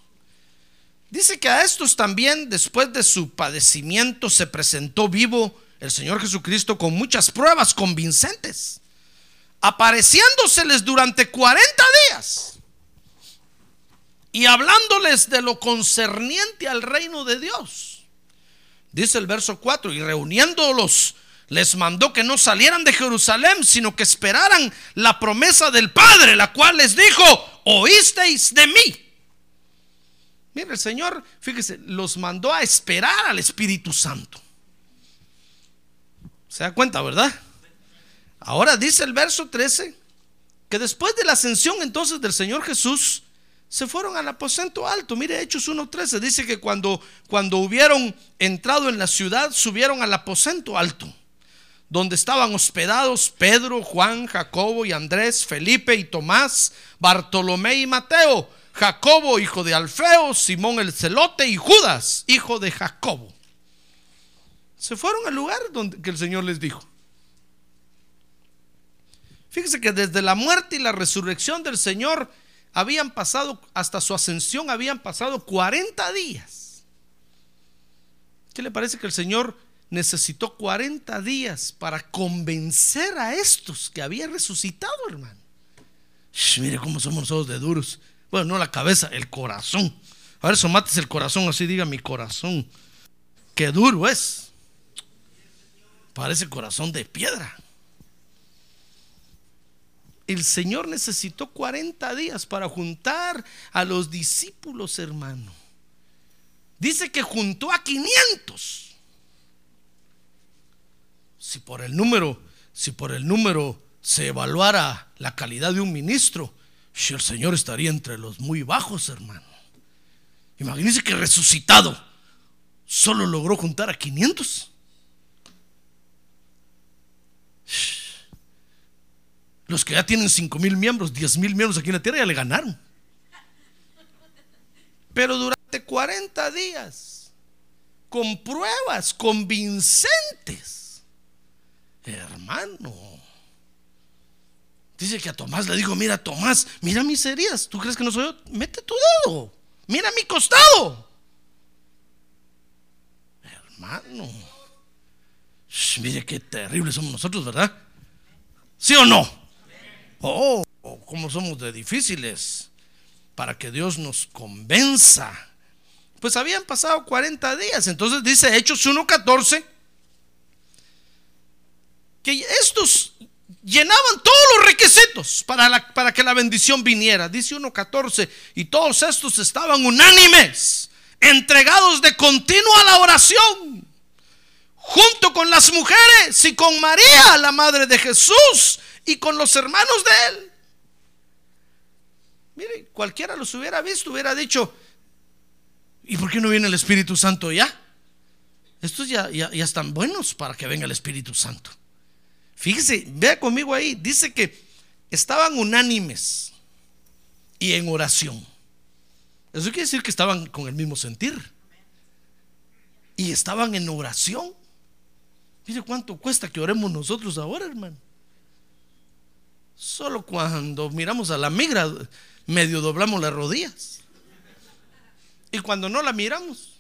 Dice que a estos también, después de su padecimiento, se presentó vivo el Señor Jesucristo con muchas pruebas convincentes, apareciéndoseles durante 40 días y hablándoles de lo concerniente al reino de Dios. Dice el verso 4, y reuniéndolos, les mandó que no salieran de Jerusalén, sino que esperaran la promesa del Padre, la cual les dijo, oísteis de mí. Mire, el Señor, fíjese, los mandó a esperar al Espíritu Santo. ¿Se da cuenta, verdad? Ahora dice el verso 13 que después de la ascensión entonces del Señor Jesús, se fueron al aposento alto. Mire, Hechos 1.13 dice que cuando, cuando hubieron entrado en la ciudad, subieron al aposento alto, donde estaban hospedados Pedro, Juan, Jacobo y Andrés, Felipe y Tomás, Bartolomé y Mateo, Jacobo, hijo de Alfeo, Simón el celote y Judas, hijo de Jacobo. Se fueron al lugar donde que el Señor les dijo. Fíjese que desde la muerte y la resurrección del Señor, habían pasado, hasta su ascensión, habían pasado 40 días. ¿Qué le parece que el Señor necesitó 40 días para convencer a estos que había resucitado, hermano? mire cómo somos nosotros de duros. Bueno, no la cabeza, el corazón. A ver, somates el corazón, así diga mi corazón. Qué duro es. Parece corazón de piedra el Señor necesitó 40 días para juntar a los discípulos, hermano. Dice que juntó a 500. Si por el número, si por el número se evaluara la calidad de un ministro, el Señor estaría entre los muy bajos, hermano. Imagínense que resucitado solo logró juntar a 500. Los que ya tienen 5 mil miembros, 10 mil miembros aquí en la tierra ya le ganaron. Pero durante 40 días, con pruebas convincentes, hermano. Dice que a Tomás le dijo, mira Tomás, mira mis heridas, ¿tú crees que no soy yo? Mete tu dedo, mira mi costado. Hermano, mire qué terribles somos nosotros, ¿verdad? ¿Sí o no? Oh, cómo somos de difíciles para que Dios nos convenza. Pues habían pasado 40 días. Entonces dice Hechos 1.14 que estos llenaban todos los requisitos para, para que la bendición viniera. Dice 1.14 y todos estos estaban unánimes, entregados de continuo a la oración, junto con las mujeres y con María, la madre de Jesús, y con los hermanos de él. Mire, cualquiera los hubiera visto, hubiera dicho, ¿y por qué no viene el Espíritu Santo ya? Estos ya, ya, están buenos para que venga el Espíritu Santo. Fíjese, vea conmigo ahí, dice que estaban unánimes y en oración. Eso quiere decir que estaban con el mismo sentir. Y estaban en oración. Mire cuánto cuesta que oremos nosotros ahora, hermano. Solo cuando miramos a la migra, medio doblamos las rodillas. Y cuando no la miramos,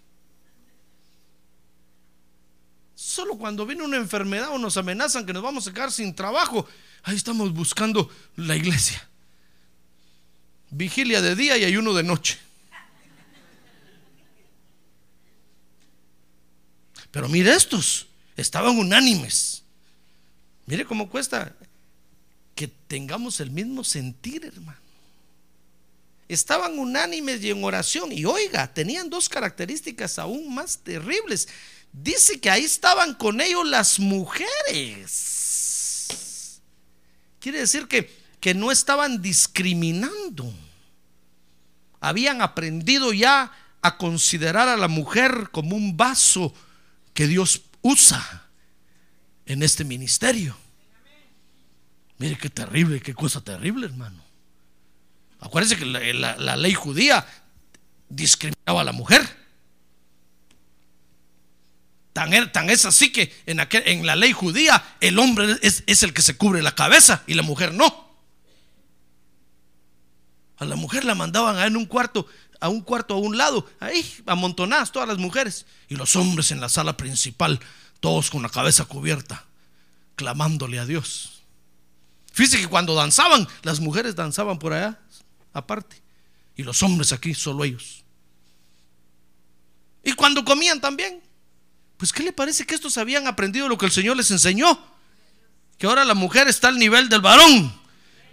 solo cuando viene una enfermedad o nos amenazan que nos vamos a quedar sin trabajo, ahí estamos buscando la iglesia. Vigilia de día y ayuno de noche. Pero mire estos, estaban unánimes. Mire cómo cuesta que tengamos el mismo sentir, hermano. Estaban unánimes y en oración. Y oiga, tenían dos características aún más terribles. dice que ahí estaban con ellos las mujeres. Quiere decir que, que no estaban discriminando. Habían aprendido ya a considerar a la mujer como un vaso que Dios usa en este ministerio. Mire qué terrible, qué cosa terrible, hermano. Acuérdense que la, ley judía discriminaba a la mujer. Tan, er, es así que en, la ley judía el hombre es, es, el que se cubre la cabeza y la mujer no. A la mujer la mandaban en un cuarto, a un cuarto a un lado, ahí amontonadas todas las mujeres y los hombres en la sala principal, todos con la cabeza cubierta, clamándole a Dios. Fíjese que cuando danzaban, las mujeres danzaban por allá, aparte, y los hombres aquí, solo ellos. Y cuando comían también, pues ¿qué le parece que estos habían aprendido lo que el Señor les enseñó? Que ahora la mujer está al nivel del varón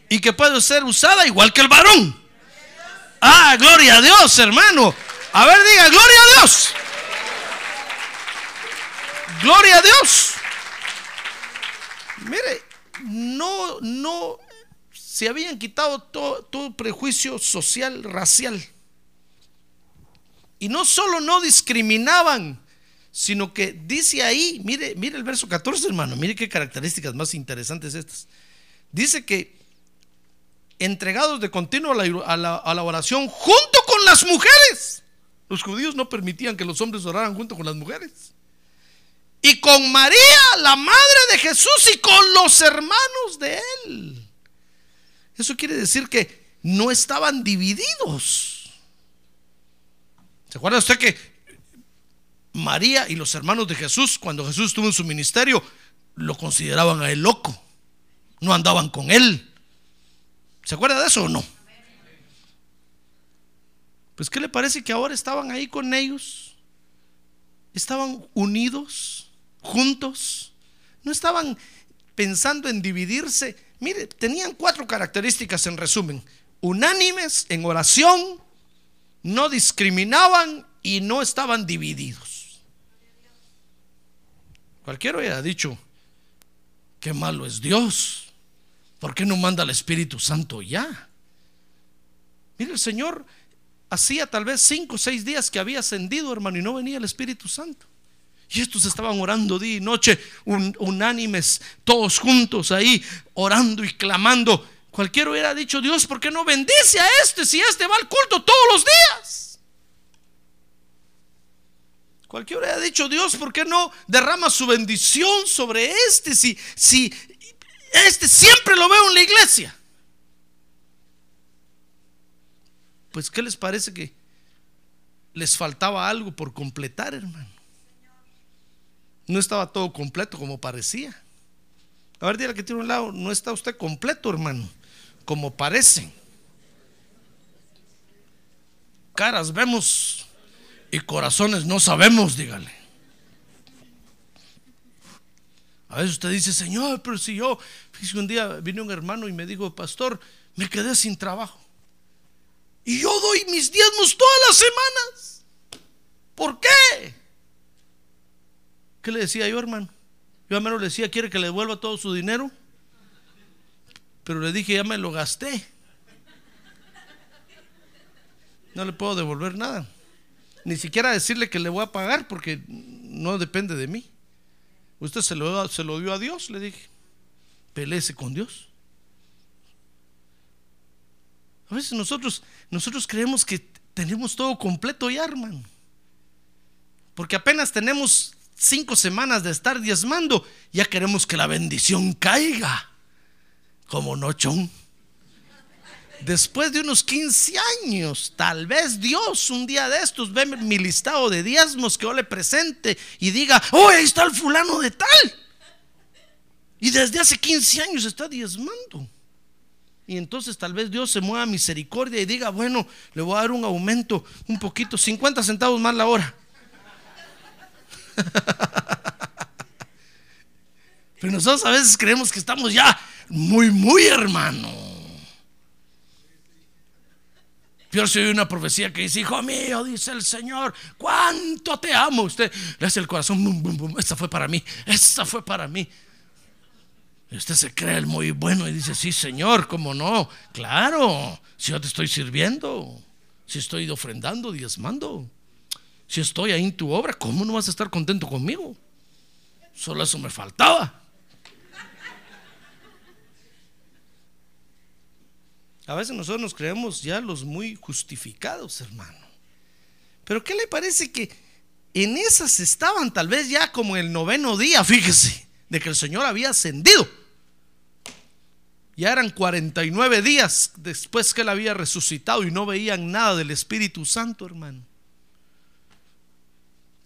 y que puede ser usada igual que el varón. Ah, gloria a Dios, hermano. A ver, diga, gloria a Dios. Gloria a Dios. Mire, no, no, se habían quitado todo, prejuicio social, racial. Y no solo no discriminaban, sino que dice ahí, mire, mire el verso 14, hermano, mire qué características más interesantes estas. Dice que entregados de continuo a la, oración junto con las mujeres. Los judíos no permitían que los hombres oraran junto con las mujeres. Y con María, la madre de Jesús, y con los hermanos de él. Eso quiere decir que no estaban divididos. ¿Se acuerda usted que María y los hermanos de Jesús, cuando Jesús estuvo en su ministerio, lo consideraban a él loco? No andaban con él. ¿Se acuerda de eso o no? Pues ¿qué le parece que ahora estaban ahí con ellos? Estaban unidos, juntos. No estaban pensando en dividirse. Mire, tenían cuatro características en resumen. Unánimes en oración, no discriminaban y no estaban divididos. Cualquiera hubiera dicho, qué malo es Dios. ¿Por qué no manda al Espíritu Santo ya? Mire, el Señor hacía tal vez cinco o seis días que había ascendido, hermano, y no venía el Espíritu Santo. Y estos estaban orando día y noche, unánimes, todos juntos ahí, orando y clamando. Cualquiera hubiera dicho, Dios, ¿por qué no bendice a este si este va al culto todos los días? Cualquiera hubiera dicho, Dios, ¿por qué no derrama su bendición sobre este si, si este siempre lo veo en la iglesia? Pues, ¿qué les parece que les faltaba algo por completar, hermano? No estaba todo completo como parecía. A ver, dígale que tiene un lado, no está usted completo, hermano, como parece. Caras vemos y corazones no sabemos, dígale. A veces usted dice, Señor, pero si yo, fíjese, un día vino un hermano y me dijo, pastor, me quedé sin trabajo. Y yo doy mis diezmos todas las semanas. ¿Por qué? ¿Qué le decía yo, hermano? Yo a menos le decía, ¿quiere que le devuelva todo su dinero? Pero le dije, ya me lo gasté. No le puedo devolver nada. Ni siquiera decirle que le voy a pagar porque no depende de mí. Usted se lo, se lo dio a Dios, le dije. Pelece con Dios. A veces nosotros, nosotros creemos que tenemos todo completo ya, hermano. Porque apenas tenemos cinco semanas de estar diezmando, ya queremos que la bendición caiga. Como nochón. Después de unos 15 años, tal vez Dios un día de estos ve mi listado de diezmos que yo le presente y diga, oh, ahí está el fulano de tal. Y desde hace 15 años está diezmando. Y entonces tal vez Dios se mueva a misericordia y diga, bueno, le voy a dar un aumento un poquito, 50 centavos más la hora. Pero nosotros a veces creemos que estamos ya muy, muy hermano. Peor si hay una profecía que dice, hijo mío, dice el Señor, cuánto te amo. Usted le hace el corazón, bum, esta fue para mí, esta fue para mí. Y usted se cree el muy bueno y dice, sí, Señor, ¿cómo no? Claro, si yo te estoy sirviendo, si estoy ofrendando, diezmando, si estoy ahí en tu obra, ¿cómo no vas a estar contento conmigo? Solo eso me faltaba. A veces nosotros nos creemos ya los muy justificados, hermano. Pero ¿qué le parece que en esas estaban tal vez ya como el noveno día, fíjese, de que el Señor había ascendido? Ya eran 49 días después que él había resucitado y no veían nada del Espíritu Santo, hermano.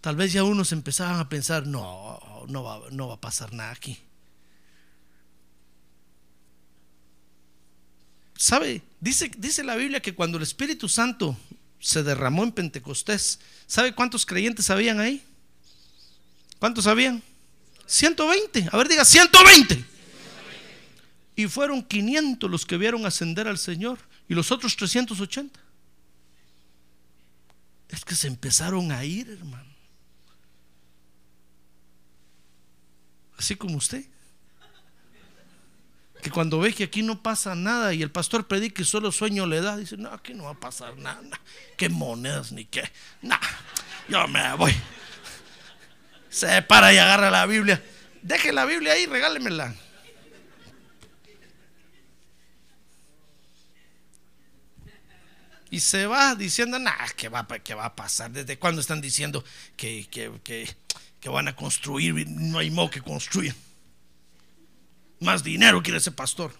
Tal vez ya unos empezaban a pensar, no, no va, no va a pasar nada aquí. ¿Sabe? Dice, dice la Biblia que cuando el Espíritu Santo se derramó en Pentecostés, ¿sabe cuántos creyentes habían ahí? ¿Cuántos habían? 120. A ver, diga, 120. Y fueron 500 los que vieron ascender al Señor y los otros 380. Es que se empezaron a ir, hermano. Así como usted que cuando ve que aquí no pasa nada y el pastor predica y solo sueño le da, dice, no, aquí no va a pasar nada, qué monedas ni qué, no, yo me voy. Se para y agarra la Biblia. Deje la Biblia ahí, regálemela. Y se va diciendo, nada, ¿qué va, ¿qué va a pasar? ¿Desde cuándo están diciendo que, que, que, que van a construir? No hay modo que construyan. Más dinero quiere ese pastor.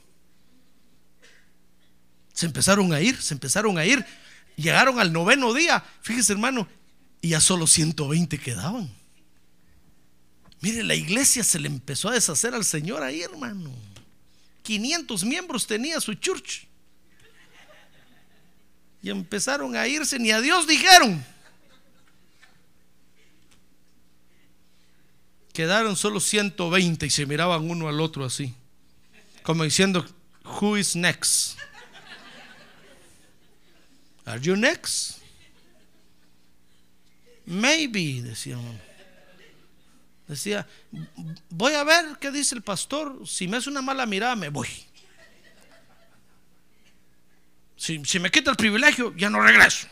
Se empezaron a ir, se empezaron a ir. Llegaron al noveno día, fíjese hermano, y ya solo 120 quedaban. Mire, la iglesia se le empezó a deshacer al Señor ahí, hermano. 500 miembros tenía su church. Y empezaron a irse, ni a Dios dijeron. Quedaron solo 120 y se miraban uno al otro así, como diciendo, Who is next? Are you next? Maybe, decía Decía, voy a ver qué dice el pastor. Si me hace una mala mirada, me voy. Si, si me quita el privilegio, ya no regreso.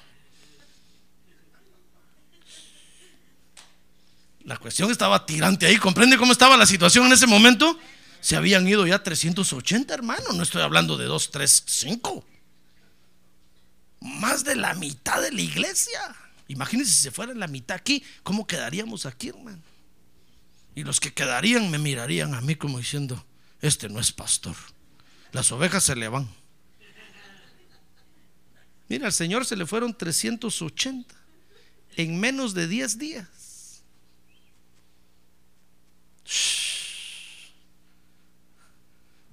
La cuestión estaba tirante ahí. ¿Comprende cómo estaba la situación en ese momento? Se habían ido ya 380 hermanos. No estoy hablando de 2, 3, 5. Más de la mitad de la iglesia. Imagínense si se fuera la mitad aquí, ¿cómo quedaríamos aquí, hermano? Y los que quedarían me mirarían a mí como diciendo, este no es pastor. Las ovejas se le van. Mira, al Señor se le fueron 380 en menos de 10 días.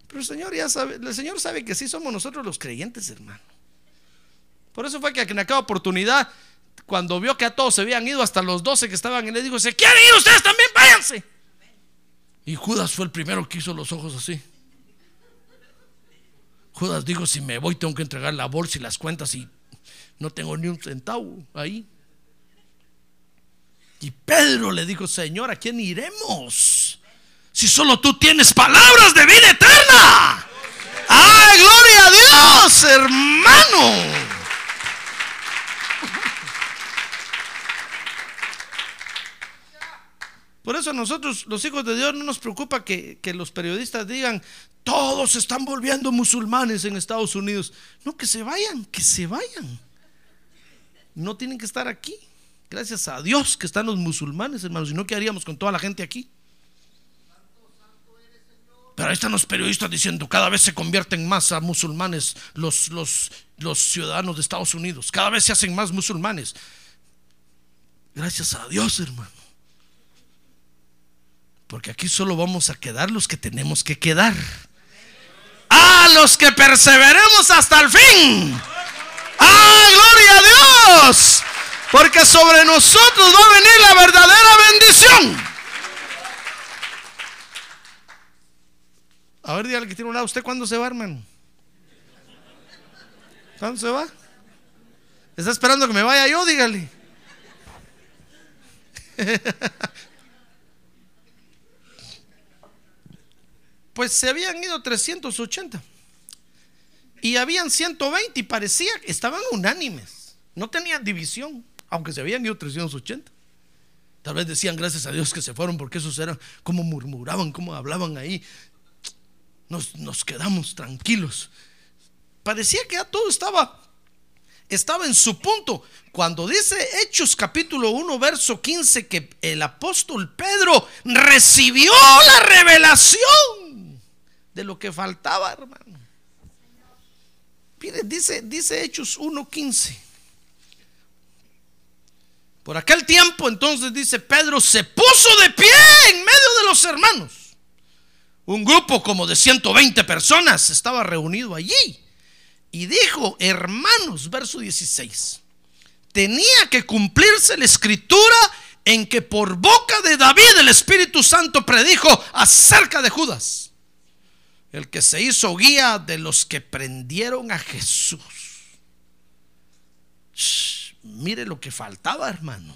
Pero el Señor ya sabe, el Señor sabe que sí somos nosotros los creyentes, hermano. Por eso fue que en aquella oportunidad, cuando vio que a todos se habían ido, hasta los doce que estaban, y le dijo, ¿se quieren ir ustedes también? Váyanse. Y Judas fue el primero que hizo los ojos así. Judas dijo, si me voy tengo que entregar la bolsa y las cuentas y no tengo ni un centavo ahí. Y Pedro le dijo, Señor, ¿a quién iremos? Si solo tú tienes palabras de vida eterna. ¡Ay, gloria a Dios, hermano! Por eso a nosotros, los hijos de Dios, no nos preocupa que, que, los periodistas digan, todos están volviendo musulmanes en Estados Unidos. No, que se vayan, que se vayan. No tienen que estar aquí. Gracias a Dios que están los musulmanes, hermanos. Si no, ¿qué haríamos con toda la gente aquí? Pero ahí están los periodistas diciendo, cada vez se convierten más a musulmanes los, los, los ciudadanos de Estados Unidos. Cada vez se hacen más musulmanes. Gracias a Dios, hermano. Porque aquí solo vamos a quedar los que tenemos que quedar. A los que perseveremos hasta el fin. ¡Ah, gloria a Dios! Porque sobre nosotros va a venir la verdadera bendición. A ver, dígale que tiene un lado. ¿Usted cuándo se va, hermano? ¿Cuándo se va? ¿Está esperando que me vaya yo? Dígale. Pues se habían ido 380 y habían 120 y parecía que estaban unánimes, no tenían división, aunque se habían ido 380. Tal vez decían gracias a Dios que se fueron porque esos eran como murmuraban, como hablaban ahí. Nos, nos quedamos tranquilos. Parecía que ya todo estaba estaba en su punto. Cuando dice Hechos capítulo 1, verso 15, que el apóstol Pedro recibió la revelación de lo que faltaba, hermano. Mire, dice, dice Hechos 1, 15. Por aquel tiempo entonces dice Pedro se puso de pie en medio de los hermanos. Un grupo como de 120 personas estaba reunido allí. Y dijo, hermanos, verso 16, tenía que cumplirse la escritura en que por boca de David el Espíritu Santo predijo acerca de Judas, el que se hizo guía de los que prendieron a Jesús. Mire lo que faltaba, hermano.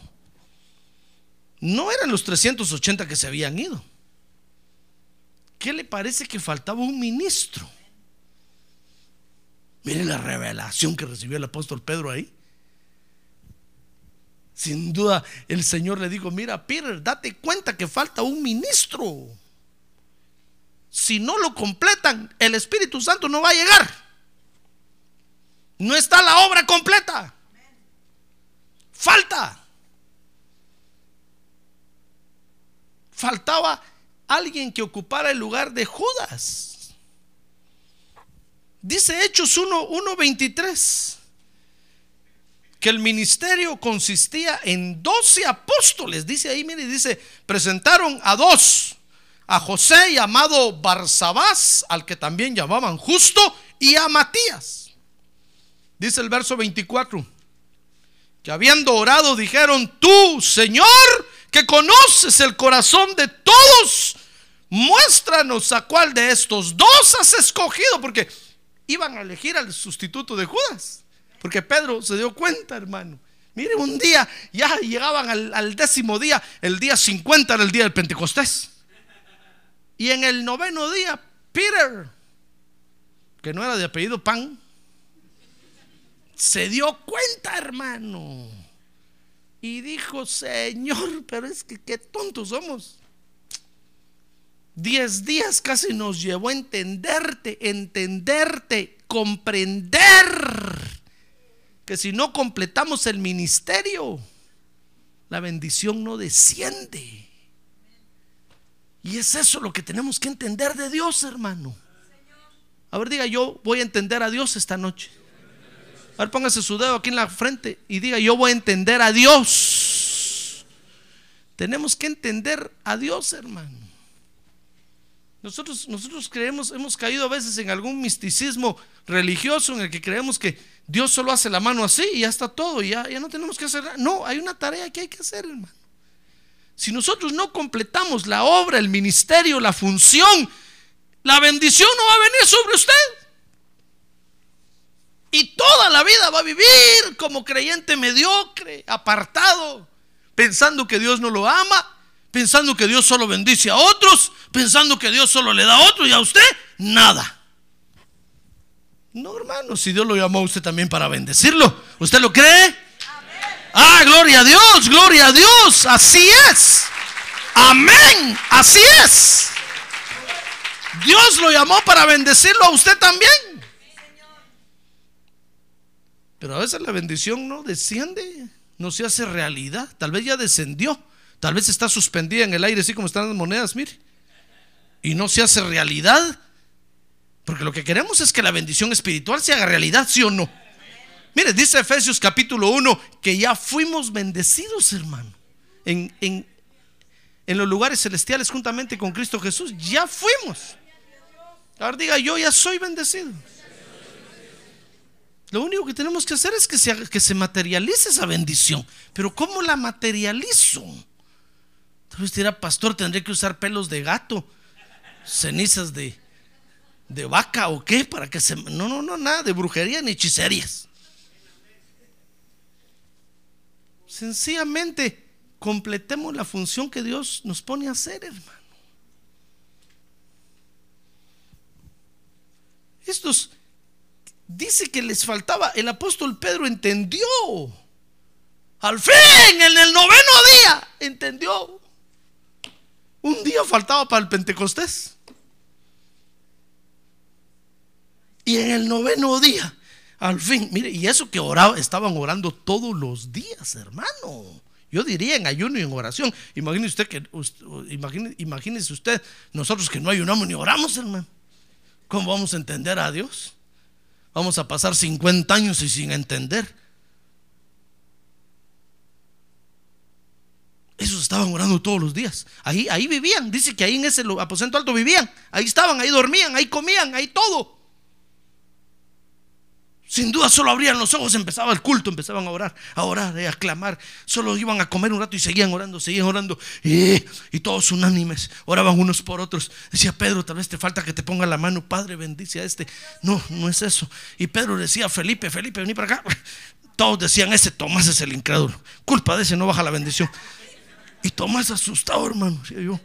No eran los 380 que se habían ido. ¿Qué le parece que faltaba un ministro? Miren la revelación que recibió el apóstol Pedro ahí. Sin duda el Señor le dijo, mira Peter, date cuenta que falta un ministro. Si no lo completan, el Espíritu Santo no va a llegar. No está la obra completa. Falta. Faltaba alguien que ocupara el lugar de Judas. Dice Hechos 1, 1.23 que el ministerio consistía en 12 apóstoles. Dice ahí, mire, dice, presentaron a dos, a José llamado Barsabás, al que también llamaban justo, y a Matías. Dice el verso 24, que habiendo orado dijeron, tú, Señor, que conoces el corazón de todos, muéstranos a cuál de estos dos has escogido, porque iban a elegir al sustituto de Judas. Porque Pedro se dio cuenta, hermano. Mire, un día ya llegaban al, décimo día, el día 50 era el día del Pentecostés. Y en el noveno día, Peter, que no era de apellido Pan, se dio cuenta, hermano. Y dijo, Señor, pero es que qué tontos somos. Diez días casi nos llevó a entenderte, entenderte, comprender que si no completamos el ministerio, la bendición no desciende. Y es eso lo que tenemos que entender de Dios, hermano. A ver, diga, yo voy a entender a Dios esta noche. A ver, póngase su dedo aquí en la frente y diga, yo voy a entender a Dios. Tenemos que entender a Dios, hermano. Nosotros, nosotros creemos, hemos caído a veces en algún misticismo religioso en el que creemos que Dios solo hace la mano así y ya está todo, y ya, ya no tenemos que hacer nada. No, hay una tarea que hay que hacer, hermano. Si nosotros no completamos la obra, el ministerio, la función, la bendición no va a venir sobre usted. Y toda la vida va a vivir como creyente mediocre, apartado, pensando que Dios no lo ama, pensando que Dios solo bendice a otros, pensando que Dios solo le da a otros y a usted nada. No, hermano, si Dios lo llamó a usted también para bendecirlo, ¿usted lo cree? Ah, gloria a Dios, gloria a Dios, así es. Amén, así es. Dios lo llamó para bendecirlo a usted también. Pero a veces la bendición no desciende, no se hace realidad, tal vez ya descendió Tal vez está suspendida en el aire, así como están las monedas, mire. Y no se hace realidad. Porque lo que queremos es que la bendición espiritual se haga realidad, ¿sí o no? Mire, dice Efesios capítulo 1 que ya fuimos bendecidos, hermano. En, en, en los lugares celestiales juntamente con Cristo Jesús. Ya fuimos. Ahora diga, yo ya soy bendecido. Lo único que tenemos que hacer es que se, que se materialice esa bendición. Pero ¿cómo la materializo? Vez dirá, pastor, tendré que usar pelos de gato, cenizas de, de vaca o qué, para que se... No, no, no, nada de brujería ni hechicerías. Sencillamente completemos la función que Dios nos pone a hacer, hermano. Estos dice que les faltaba, el apóstol Pedro entendió. Al fin, en el noveno día, entendió. Un día faltaba para el Pentecostés. Y en el noveno día, al fin, mire, y eso que oraba, estaban orando todos los días, hermano. Yo diría en ayuno y en oración. Imagínese usted que, imagínese usted, nosotros que no ayunamos ni oramos, hermano. ¿Cómo vamos a entender a Dios? Vamos a pasar 50 años y sin entender. Esos estaban orando todos los días. Ahí, ahí vivían. Dice que ahí en ese aposento alto vivían. Ahí estaban, ahí dormían, ahí comían, ahí todo. Sin duda solo abrían los ojos, empezaba el culto, empezaban a orar, a orar, a clamar. Solo iban a comer un rato y seguían orando, seguían orando. Y, y, todos unánimes, oraban unos por otros. Decía Pedro, tal vez te falta que te ponga la mano, Padre, bendice a este. No, no es eso. Y Pedro decía, Felipe, Felipe, vení para acá. Todos decían, ese Tomás es el incrédulo. Culpa de ese no baja la bendición. Y Tomás asustado, hermano, decía yo.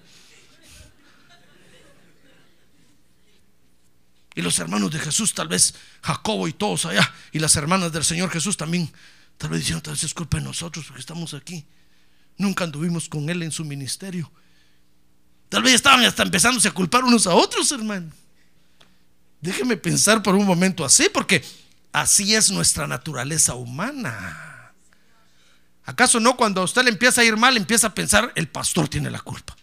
Y los hermanos de Jesús, tal vez Jacobo y todos allá, y las hermanas del Señor Jesús también, tal vez diciendo, tal vez es culpa de nosotros porque estamos aquí. Nunca anduvimos con Él en su ministerio. Tal vez estaban hasta empezándose a culpar unos a otros, hermano. Déjeme pensar por un momento así, porque así es nuestra naturaleza humana. ¿Acaso no cuando a usted le empieza a ir mal, empieza a pensar, el pastor tiene la culpa?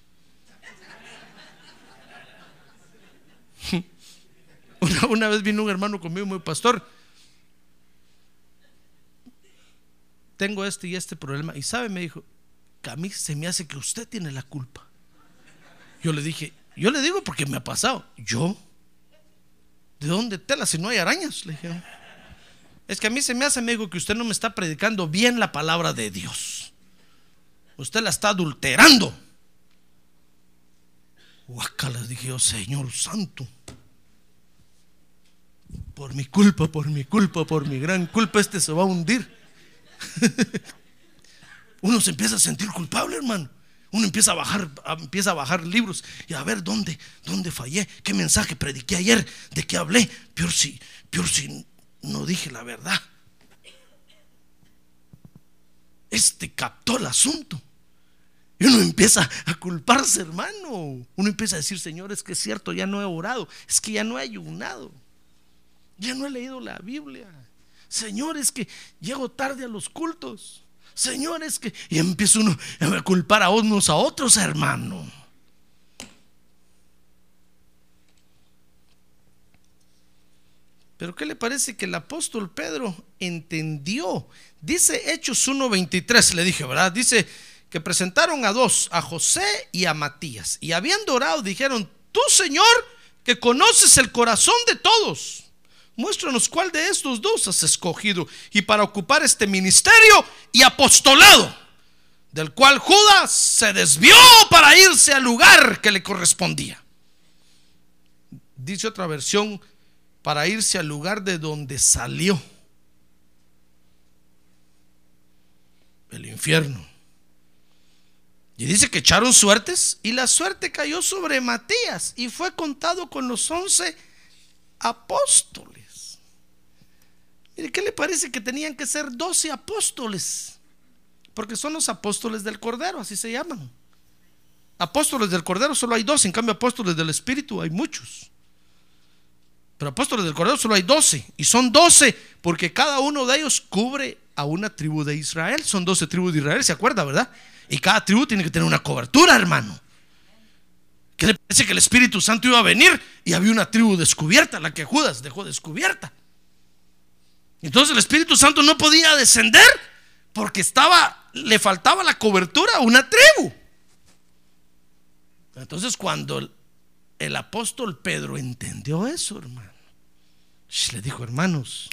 Una, vez vino un hermano conmigo, muy pastor. Tengo este y este problema. Y sabe, me dijo, que a mí se me hace que usted tiene la culpa. Yo le dije, yo le digo porque me ha pasado. ¿Yo? ¿De dónde tela si no hay arañas? Le dije. Es que a mí se me hace, amigo, que usted no me está predicando bien la palabra de Dios. Usted la está adulterando. les dije yo, Señor Santo por mi culpa, por mi culpa, por mi gran culpa, este se va a hundir. Uno se empieza a sentir culpable, hermano. Uno empieza a bajar, empieza a bajar libros y a ver dónde, dónde fallé, qué mensaje prediqué ayer, de qué hablé. Peor si, peor si no dije la verdad. Este captó el asunto. Y uno empieza a culparse, hermano. Uno empieza a decir, Señor, es que es cierto, ya no he orado, es que ya no he ayunado. Ya no he leído la Biblia. Señores, que llego tarde a los cultos. Señores, que. Y empieza uno a culpar a unos a otros, hermano. Pero ¿qué le parece que el apóstol Pedro entendió? Dice Hechos 1.23, le dije, ¿verdad? Dice que presentaron a dos, a José y a Matías. Y habiendo orado, dijeron, tú Señor, que conoces el corazón de todos Muéstranos cuál de estos dos has escogido y para ocupar este ministerio y apostolado, del cual Judas se desvió para irse al lugar que le correspondía. Dice otra versión, para irse al lugar de donde salió. El infierno. Y dice que echaron suertes y la suerte cayó sobre Matías y fue contado con los once apóstoles. ¿Qué le parece que tenían que ser doce apóstoles? Porque son los apóstoles del Cordero, así se llaman. Apóstoles del Cordero solo hay dos, en cambio apóstoles del Espíritu hay muchos. Pero apóstoles del Cordero solo hay doce. Y son doce porque cada uno de ellos cubre a una tribu de Israel. Son doce tribus de Israel, ¿se acuerda, verdad? Y cada tribu tiene que tener una cobertura, hermano. ¿Qué le parece que el Espíritu Santo iba a venir y había una tribu descubierta, la que Judas dejó descubierta? Entonces el Espíritu Santo no podía descender porque estaba, le faltaba la cobertura a una tribu. Entonces cuando el, apóstol Pedro entendió eso, hermano, le dijo, hermanos,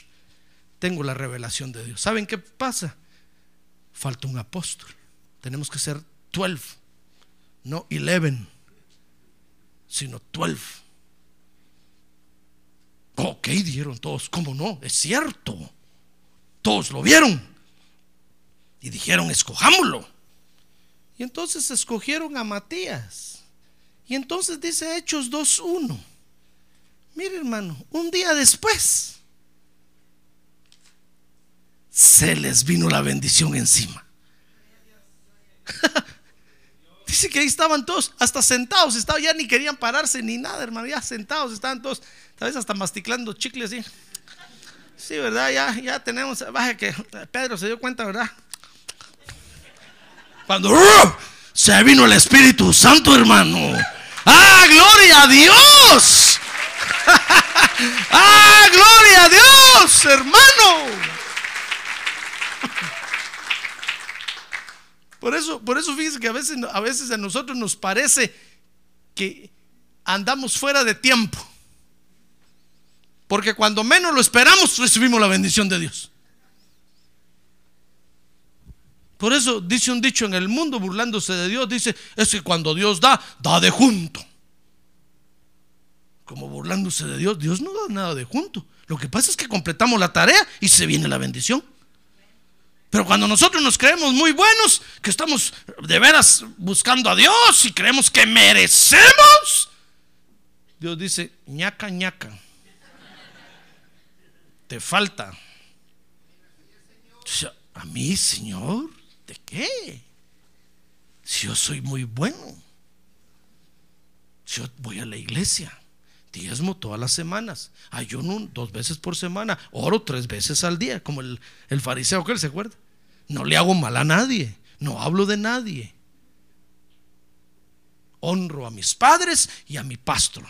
tengo la revelación de Dios. ¿Saben qué pasa? Falta un apóstol. Tenemos que ser 12, no 11, sino 12. Ok, dijeron todos, ¿cómo no? Es cierto. Todos lo vieron. Y dijeron, escojámoslo. Y entonces escogieron a Matías. Y entonces dice Hechos 2.1. Mire hermano, un día después se les vino la bendición encima. Dice que ahí estaban todos, hasta sentados, estaban, ya ni querían pararse ni nada, hermano, ya sentados, estaban todos, tal vez hasta masticando chicles, ¿sí? Sí, ¿verdad? Ya, ya tenemos, baje que Pedro se dio cuenta, ¿verdad? Cuando ¡uh! se vino el Espíritu Santo, hermano. ¡Ah, gloria a Dios! ¡Ah, gloria a Dios, hermano! Por eso, por eso fíjense que a veces, a veces a nosotros nos parece que andamos fuera de tiempo. Porque cuando menos lo esperamos, recibimos la bendición de Dios. Por eso dice un dicho en el mundo, burlándose de Dios, dice, es que cuando Dios da, da de junto. Como burlándose de Dios, Dios no da nada de junto. Lo que pasa es que completamos la tarea y se viene la bendición. Pero cuando nosotros nos creemos muy buenos, que estamos de veras buscando a Dios y creemos que merecemos, Dios dice, ñaca, ñaca. Te falta. A mí, Señor, ¿de qué? Si yo soy muy bueno. Si yo voy a la iglesia. Diezmo todas las semanas. Ayuno dos veces por semana. Oro tres veces al día. Como el, el fariseo que él se acuerda. No le hago mal a nadie, no hablo de nadie. Honro a mis padres y a mi pastor.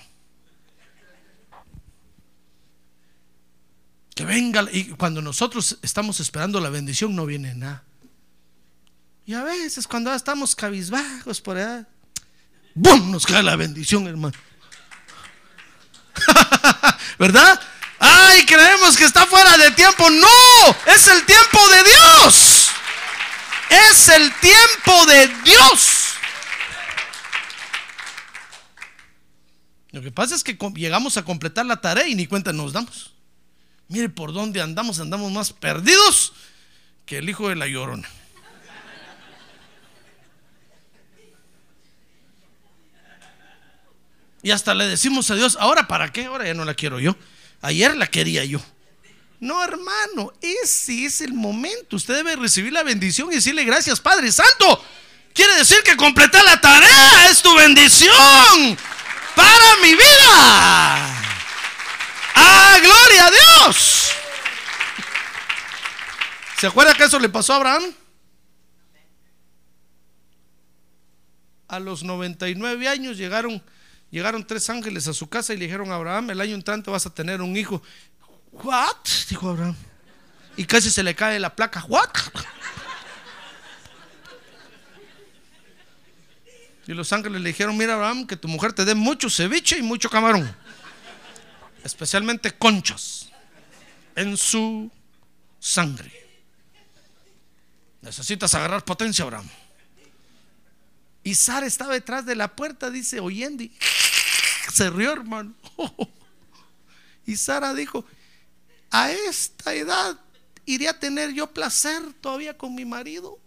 Que venga, y cuando nosotros estamos esperando la bendición no viene nada. Y a veces cuando estamos cabizbajos por allá, ¡bum! Nos cae la bendición, hermano. ¿Verdad? ¡Ay, creemos que está fuera de tiempo! ¡No! Es el tiempo de Dios. Es el tiempo de Dios. Lo que pasa es que llegamos a completar la tarea y ni cuenta nos damos. Mire por dónde andamos, andamos más perdidos que el hijo de la llorona. Y hasta le decimos a Dios, ahora para qué, ahora ya no la quiero yo. Ayer la quería yo. No, hermano, ese es el momento. Usted debe recibir la bendición y decirle gracias, Padre Santo. Quiere decir que completar la tarea es tu bendición para mi vida. ¡Ah, gloria a Dios! ¿Se acuerda que eso le pasó a Abraham? A los 99 años llegaron, llegaron tres ángeles a su casa y le dijeron a Abraham, el año entrante vas a tener un hijo. ¿What? Dijo Abraham. Y casi se le cae la placa. ¿What? Y los ángeles le dijeron, mira Abraham, que tu mujer te dé mucho ceviche y mucho camarón. Especialmente conchas en su sangre. Necesitas agarrar potencia, Abraham. Y Sara estaba detrás de la puerta, dice, oyendo, y se rió, hermano. Y Sara dijo, a esta edad iré a tener yo placer todavía con mi marido.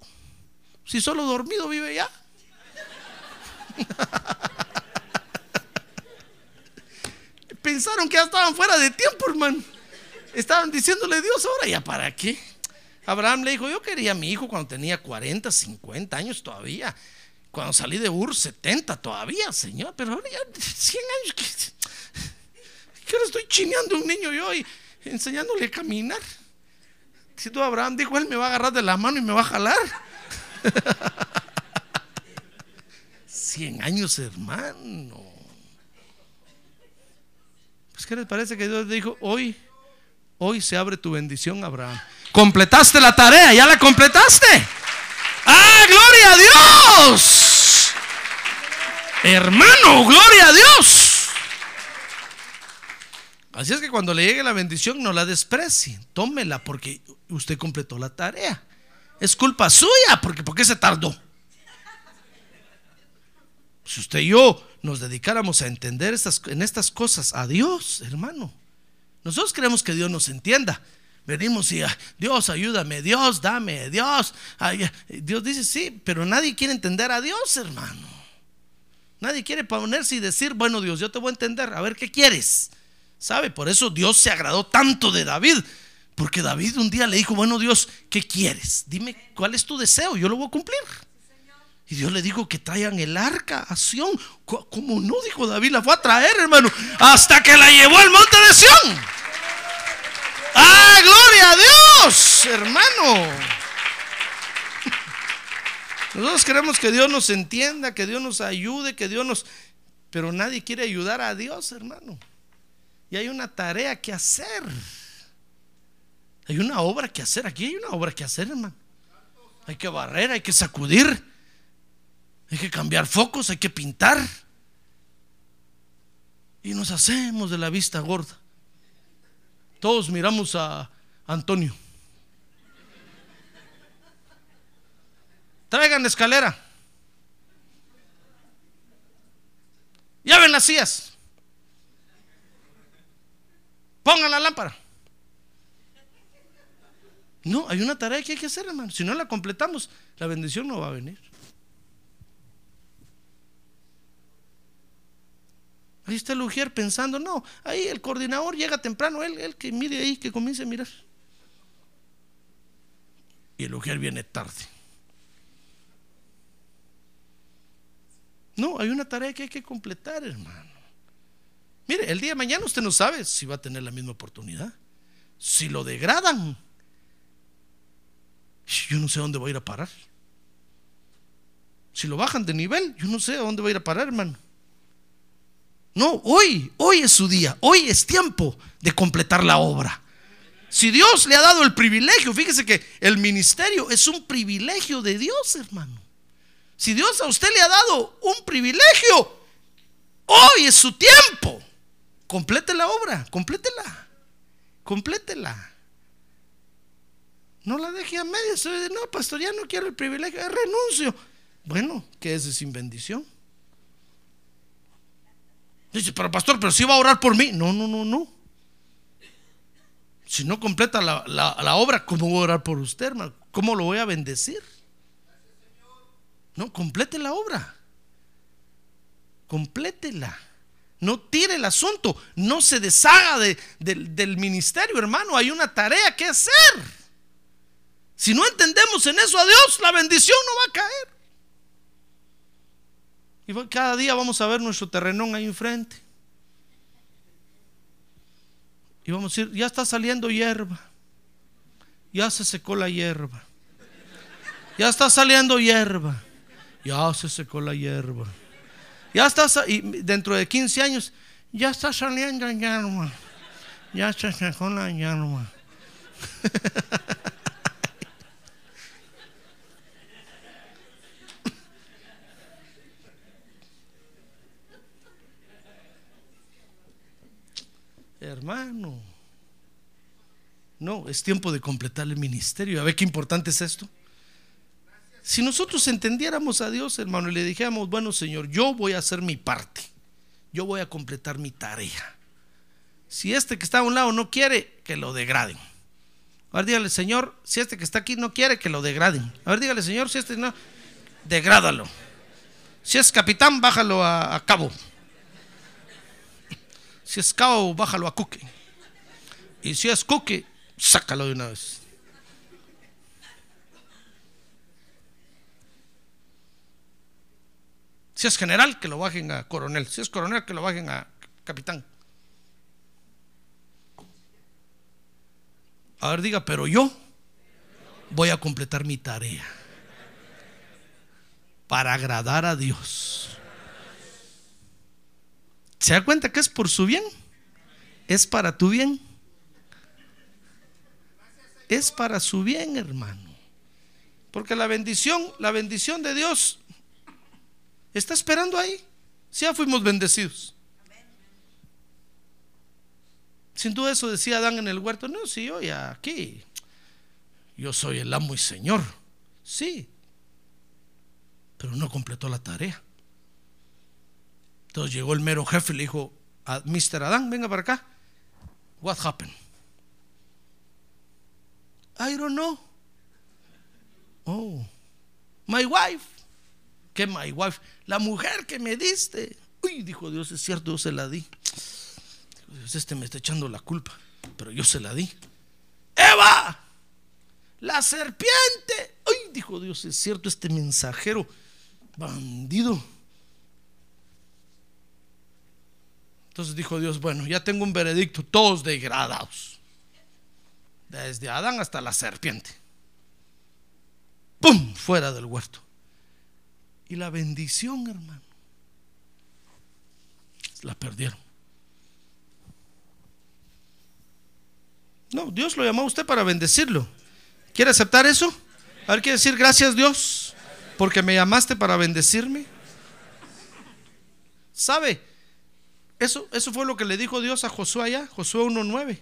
Si solo dormido vive ya. Pensaron que ya estaban fuera de tiempo, hermano. Estaban diciéndole Dios, ahora ya para qué. Abraham le dijo, yo quería a mi hijo cuando tenía 40, 50 años todavía. Cuando salí de Ur, 70 todavía, Señor. Pero ahora ya 100 años. ¿Qué, qué ahora estoy chineando un niño yo? Y, enseñándole a caminar. Si tú Abraham dijo, él me va a agarrar de la mano y me va a jalar. Cien años, hermano. Pues, ¿qué les parece que Dios dijo? Hoy, hoy se abre tu bendición, Abraham. Completaste la tarea, ya la completaste. ¡Ah, gloria a Dios! Hermano, gloria a Dios. Así es que cuando le llegue la bendición no la desprecie, tómela porque usted completó la tarea. Es culpa suya porque ¿por qué se tardó? Si usted y yo nos dedicáramos a entender estas, en estas cosas a Dios, hermano, nosotros queremos que Dios nos entienda, venimos y ah, Dios ayúdame, Dios dame, Dios. Dios dice sí, pero nadie quiere entender a Dios, hermano. Nadie quiere ponerse y decir, bueno Dios, yo te voy a entender, a ver qué quieres. ¿Sabe? Por eso Dios se agradó tanto de David. Porque David un día le dijo, bueno Dios, ¿qué quieres? Dime cuál es tu deseo, yo lo voy a cumplir. Y Dios le dijo que traigan el arca a Sión. Como no, dijo David, la fue a traer, hermano, hasta que la llevó al monte de Sión. ¡Ah, gloria a Dios, hermano! Nosotros queremos que Dios nos entienda, que Dios nos ayude, que Dios nos... Pero nadie quiere ayudar a Dios, hermano. Y hay una tarea que hacer. Hay una obra que hacer. Aquí hay una obra que hacer, hermano. Hay que barrer, hay que sacudir. Hay que cambiar focos, hay que pintar. Y nos hacemos de la vista gorda. Todos miramos a Antonio. Traigan la escalera. Lleven las sillas. Pongan la lámpara. No, hay una tarea que hay que hacer, hermano. Si no la completamos, la bendición no va a venir. Ahí está el ujier pensando, no, ahí el coordinador llega temprano, él, él que mire ahí, que comience a mirar. Y el ujier viene tarde. No, hay una tarea que hay que completar, hermano. Mire, el día de mañana usted no sabe si va a tener la misma oportunidad. Si lo degradan, yo no sé dónde va a ir a parar. Si lo bajan de nivel, yo no sé a dónde va a ir a parar, hermano. No, hoy, hoy es su día, hoy es tiempo de completar la obra. Si Dios le ha dado el privilegio, fíjese que el ministerio es un privilegio de Dios, hermano. Si Dios a usted le ha dado un privilegio, hoy es su tiempo. Complete la obra, complétela, complétela. No la deje a medias. No, pastor, ya no quiero el privilegio, eh, renuncio. Bueno, ¿qué es sin bendición? Dice, pero pastor, pero si va a orar por mí. No, no, no, no. Si no completa la, la- la obra, ¿cómo voy a orar por usted, hermano? ¿Cómo lo voy a bendecir? No, complete la obra. Complétela. No tire el asunto. No se deshaga de- del- ministerio, hermano. Hay una tarea que hacer. Si no entendemos en eso a Dios, la bendición no va a caer. Y cada día vamos a ver nuestro terrenón ahí enfrente. Y vamos a decir, ya está saliendo hierba. Ya se secó la hierba. Ya está saliendo hierba. Ya se secó la hierba. Ya está, sa- y dentro de 15 años, ya está saliendo hierba. Ya se secó la hierba. Hermano. No, es tiempo de completar el ministerio. A ver qué importante es esto. Si nosotros entendiéramos a Dios, hermano, y le dijéramos, bueno, Señor, yo voy a hacer mi parte. Yo voy a completar mi tarea. Si este que está a un lado no quiere, que lo degraden. A ver, dígale, Señor, si este que está aquí no quiere, que lo degraden. A ver, dígale, Señor, si este no, degrádalo. Si es capitán, bájalo a, a cabo. Si es cabo, bájalo a cuque. Y si es cuque, sácalo de una vez. Si es general, que lo bajen a coronel. Si es coronel, que lo bajen a capitán. A ver, diga, pero yo voy a completar mi tarea para agradar a Dios. ¿Se da cuenta que es por su bien? Es para tu bien. Es para su bien, hermano. Porque la bendición, la bendición de Dios está esperando ahí. Si ya fuimos bendecidos. Sin duda eso decía Adán en el huerto. No, si yo ya aquí, yo soy el amo y señor. Sí, pero no completó la tarea. Entonces llegó el mero jefe y le dijo a Mr. Adán, venga para acá. What happened? I don't know. Oh, my wife. ¿Qué my wife? La mujer que me diste. Uy, dijo Dios, es cierto, yo se la di. Dijo Dios, este me está echando la culpa, pero yo se la di. Eva, la serpiente. Uy, dijo Dios, es cierto, este mensajero bandido. Entonces dijo Dios, bueno, ya tengo un veredicto, todos degradados. Desde Adán hasta la serpiente. ¡Pum! Fuera del huerto. Y la bendición, hermano, la perdieron. No, Dios lo llamó a usted para bendecirlo. ¿Quiere aceptar eso? A ver, quiere decir gracias Dios porque me llamaste para bendecirme. ¿Sabe? Eso, eso fue lo que le dijo Dios a Josué allá, Josué 1.9.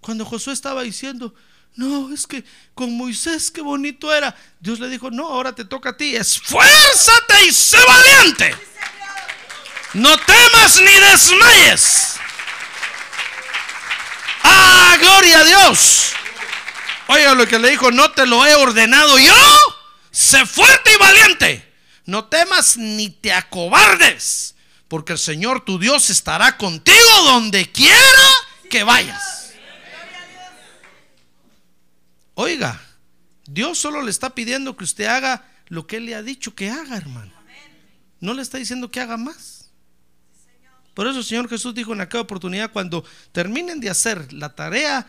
Cuando Josué estaba diciendo, no, es que con Moisés qué bonito era. Dios le dijo, no, ahora te toca a ti. Esfuérzate y sé valiente. No temas ni desmayes. Ah, gloria a Dios. Oiga lo que le dijo, no te lo he ordenado yo. Sé fuerte y valiente. No temas ni te acobardes, porque el Señor tu Dios estará contigo donde quiera que vayas. Oiga, Dios solo le está pidiendo que usted haga lo que Él le ha dicho que haga, hermano. No le está diciendo que haga más. Por eso el Señor Jesús dijo en aquella oportunidad, cuando terminen de hacer la tarea,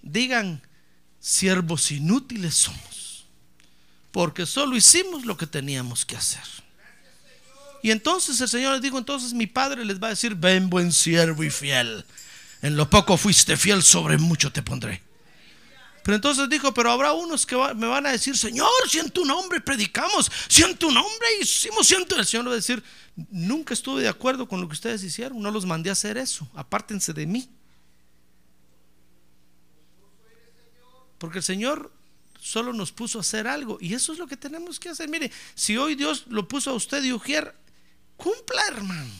digan, siervos inútiles somos, porque solo hicimos lo que teníamos que hacer. Y entonces el Señor les dijo, entonces mi Padre les va a decir, ven buen siervo y fiel, en lo poco fuiste fiel, sobre mucho te pondré. Pero entonces dijo, pero habrá unos que me van a decir, Señor, si en tu nombre predicamos, si en tu nombre hicimos, si tu... El Señor va a decir, nunca estuve de acuerdo con lo que ustedes hicieron, no los mandé a hacer eso, apártense de mí. Porque el Señor solo nos puso a hacer algo y eso es lo que tenemos que hacer. Mire, si hoy Dios lo puso a usted y Ujier, cumpla, hermano.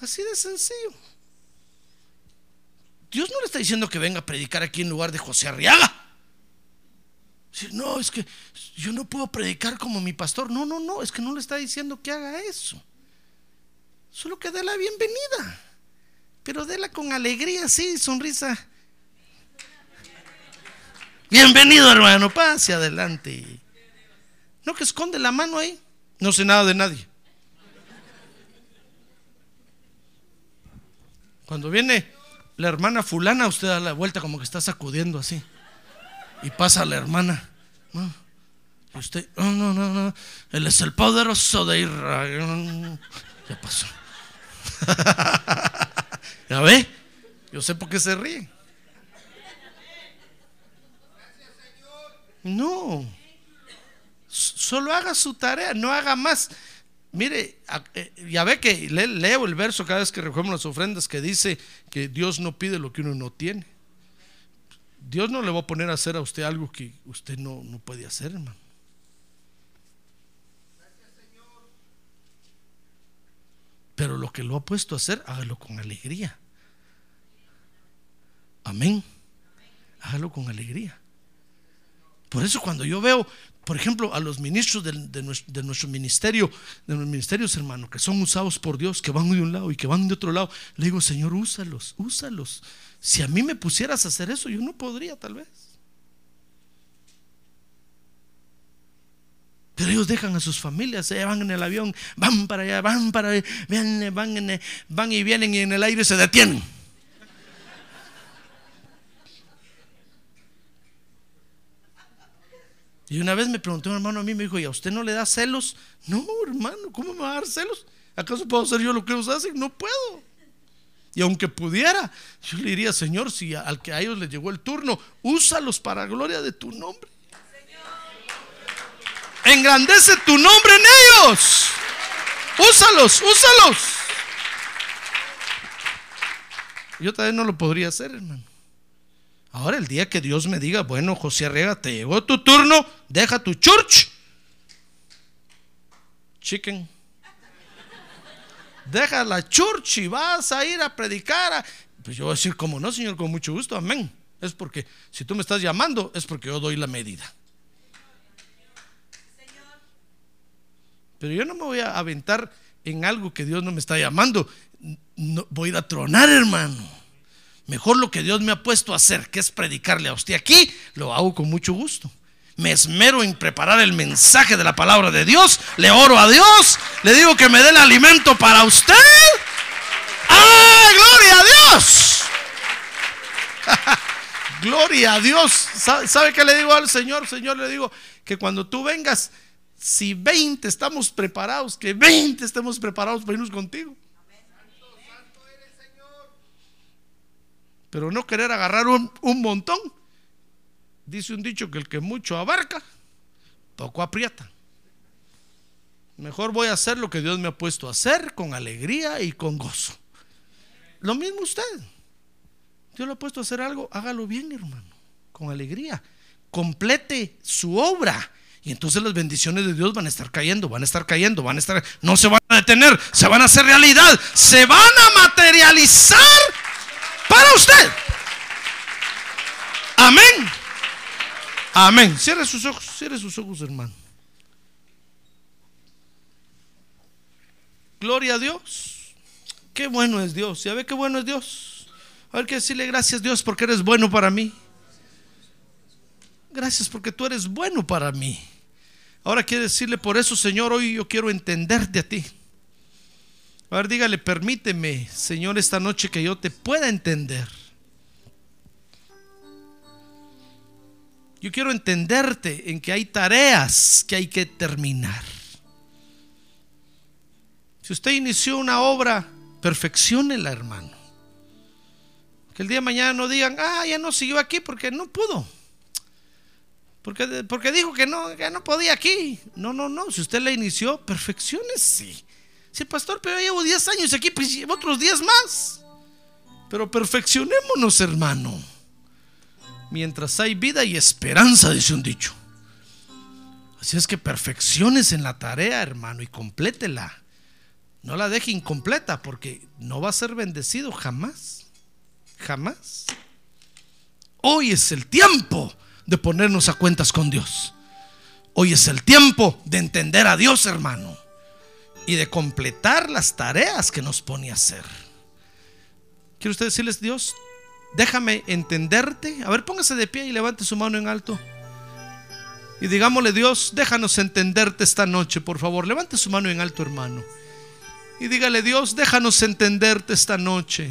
Así de sencillo. Dios no le está diciendo que venga a predicar aquí en lugar de José Arriaga. No, es que yo no puedo predicar como mi pastor. No, no, no, es que no le está diciendo que haga eso. Solo que dé la bienvenida. Pero déla con alegría, sí, sonrisa. Bienvenido, hermano, pase adelante. No que esconde la mano ahí. No sé nada de nadie. Cuando viene la hermana fulana, usted da la vuelta como que está sacudiendo así. Y pasa la hermana. Y usted, no, no, no, no. Él es el poderoso de Israel. Ya pasó. ¿Ya ve? Yo sé por qué se ríe. No. Solo haga su tarea, no haga más. Mire, eh, ya ve que le- leo el verso cada vez que recogemos las ofrendas que dice que Dios no pide lo que uno no tiene. Dios no le va a poner a hacer a usted algo que usted no, no puede hacer, hermano. Pero lo que lo ha puesto a hacer, hágalo con alegría. Amén. Hágalo con alegría. Por eso cuando yo veo, por ejemplo, a los ministros de, nues- de nuestro ministerio, de los ministerios, hermano, que son usados por Dios, que van de un lado y que van de otro lado, le digo, Señor, úsalos, úsalos. Si a mí me pusieras a hacer eso, yo no podría, tal vez. Pero ellos dejan a sus familias, se van en el avión, van para allá, van para allá, van, van, van y vienen y en el aire se detienen. Y una vez me preguntó un hermano a mí, me dijo, ¿y a usted no le da celos? No, hermano, ¿cómo me va a dar celos? ¿Acaso puedo hacer yo lo que ellos hacen? No puedo. Y aunque pudiera, yo le diría, Señor, si al que a ellos les llegó el turno, úsalos para gloria de tu nombre. Engrandece tu nombre en ellos. Úsalos, úsalos. Yo también no lo podría hacer, hermano. Ahora el día que Dios me diga, bueno, José Arriaga, te llegó tu turno, deja tu church. Chicken. Deja la church y vas a ir a predicar. Pues yo voy a decir, como no, Señor, con mucho gusto, amén. Es porque si tú me estás llamando, es porque yo doy la medida. Pero yo no me voy a aventar en algo que Dios no me está llamando. No, voy a a tronar, hermano. Mejor lo que Dios me ha puesto a hacer, que es predicarle a usted aquí, lo hago con mucho gusto. Me esmero en preparar el mensaje de la palabra de Dios. Le oro a Dios. Le digo que me dé el alimento para usted. ¡Ah, gloria a Dios! gloria a Dios. ¿Sabe, ¿Sabe qué le digo al Señor? Señor, le digo que cuando tú vengas, si 20 estamos preparados, que 20 estemos preparados para irnos contigo. Pero no querer agarrar un, montón. Dice un dicho que el que mucho abarca, poco aprieta. Mejor voy a hacer lo que Dios me ha puesto a hacer con alegría y con gozo. Lo mismo usted. Dios lo ha puesto a hacer algo, hágalo bien, hermano, con alegría. Complete su obra. Y entonces las bendiciones de Dios van a estar cayendo, van a estar cayendo, van a estar, no se van a detener, se van a hacer realidad, se van a materializar para usted. Amén. Amén. Cierre sus ojos, cierre sus ojos, hermano. Gloria a Dios. Qué bueno es Dios. ¿Ya ve qué bueno es Dios? A ver que decirle gracias Dios porque eres bueno para mí. Gracias porque tú eres bueno para mí. Ahora quiere decirle por eso, Señor, hoy yo quiero entenderte a ti. A ver, dígale, permíteme, Señor, esta noche que yo te pueda entender. Yo quiero entenderte en que hay tareas que hay que terminar. Si usted inició una obra, perfeccionela, hermano. Que el día de mañana no digan, ah, ya no siguió aquí porque no pudo. Porque, porque dijo que no, que no podía aquí. No, no, no. Si usted la inició, perfecciones, sí. Sí, pastor, pero llevo 10 años aquí, pues llevo otros 10 más. Pero perfeccionémonos, hermano. Mientras hay vida y esperanza, dice un dicho. Así es que perfecciones en la tarea, hermano, y complétela. No la deje incompleta porque no va a ser bendecido jamás. Jamás. Hoy es el tiempo de ponernos a cuentas con Dios. Hoy es el tiempo de entender a Dios, hermano, y de completar las tareas que nos pone a hacer. ¿Quiere usted decirles, Dios, déjame entenderte? A ver, póngase de pie y levante su mano en alto. Y digámosle, Dios, déjanos entenderte esta noche, por favor. Levante su mano en alto, hermano. Y dígale, Dios, déjanos entenderte esta noche.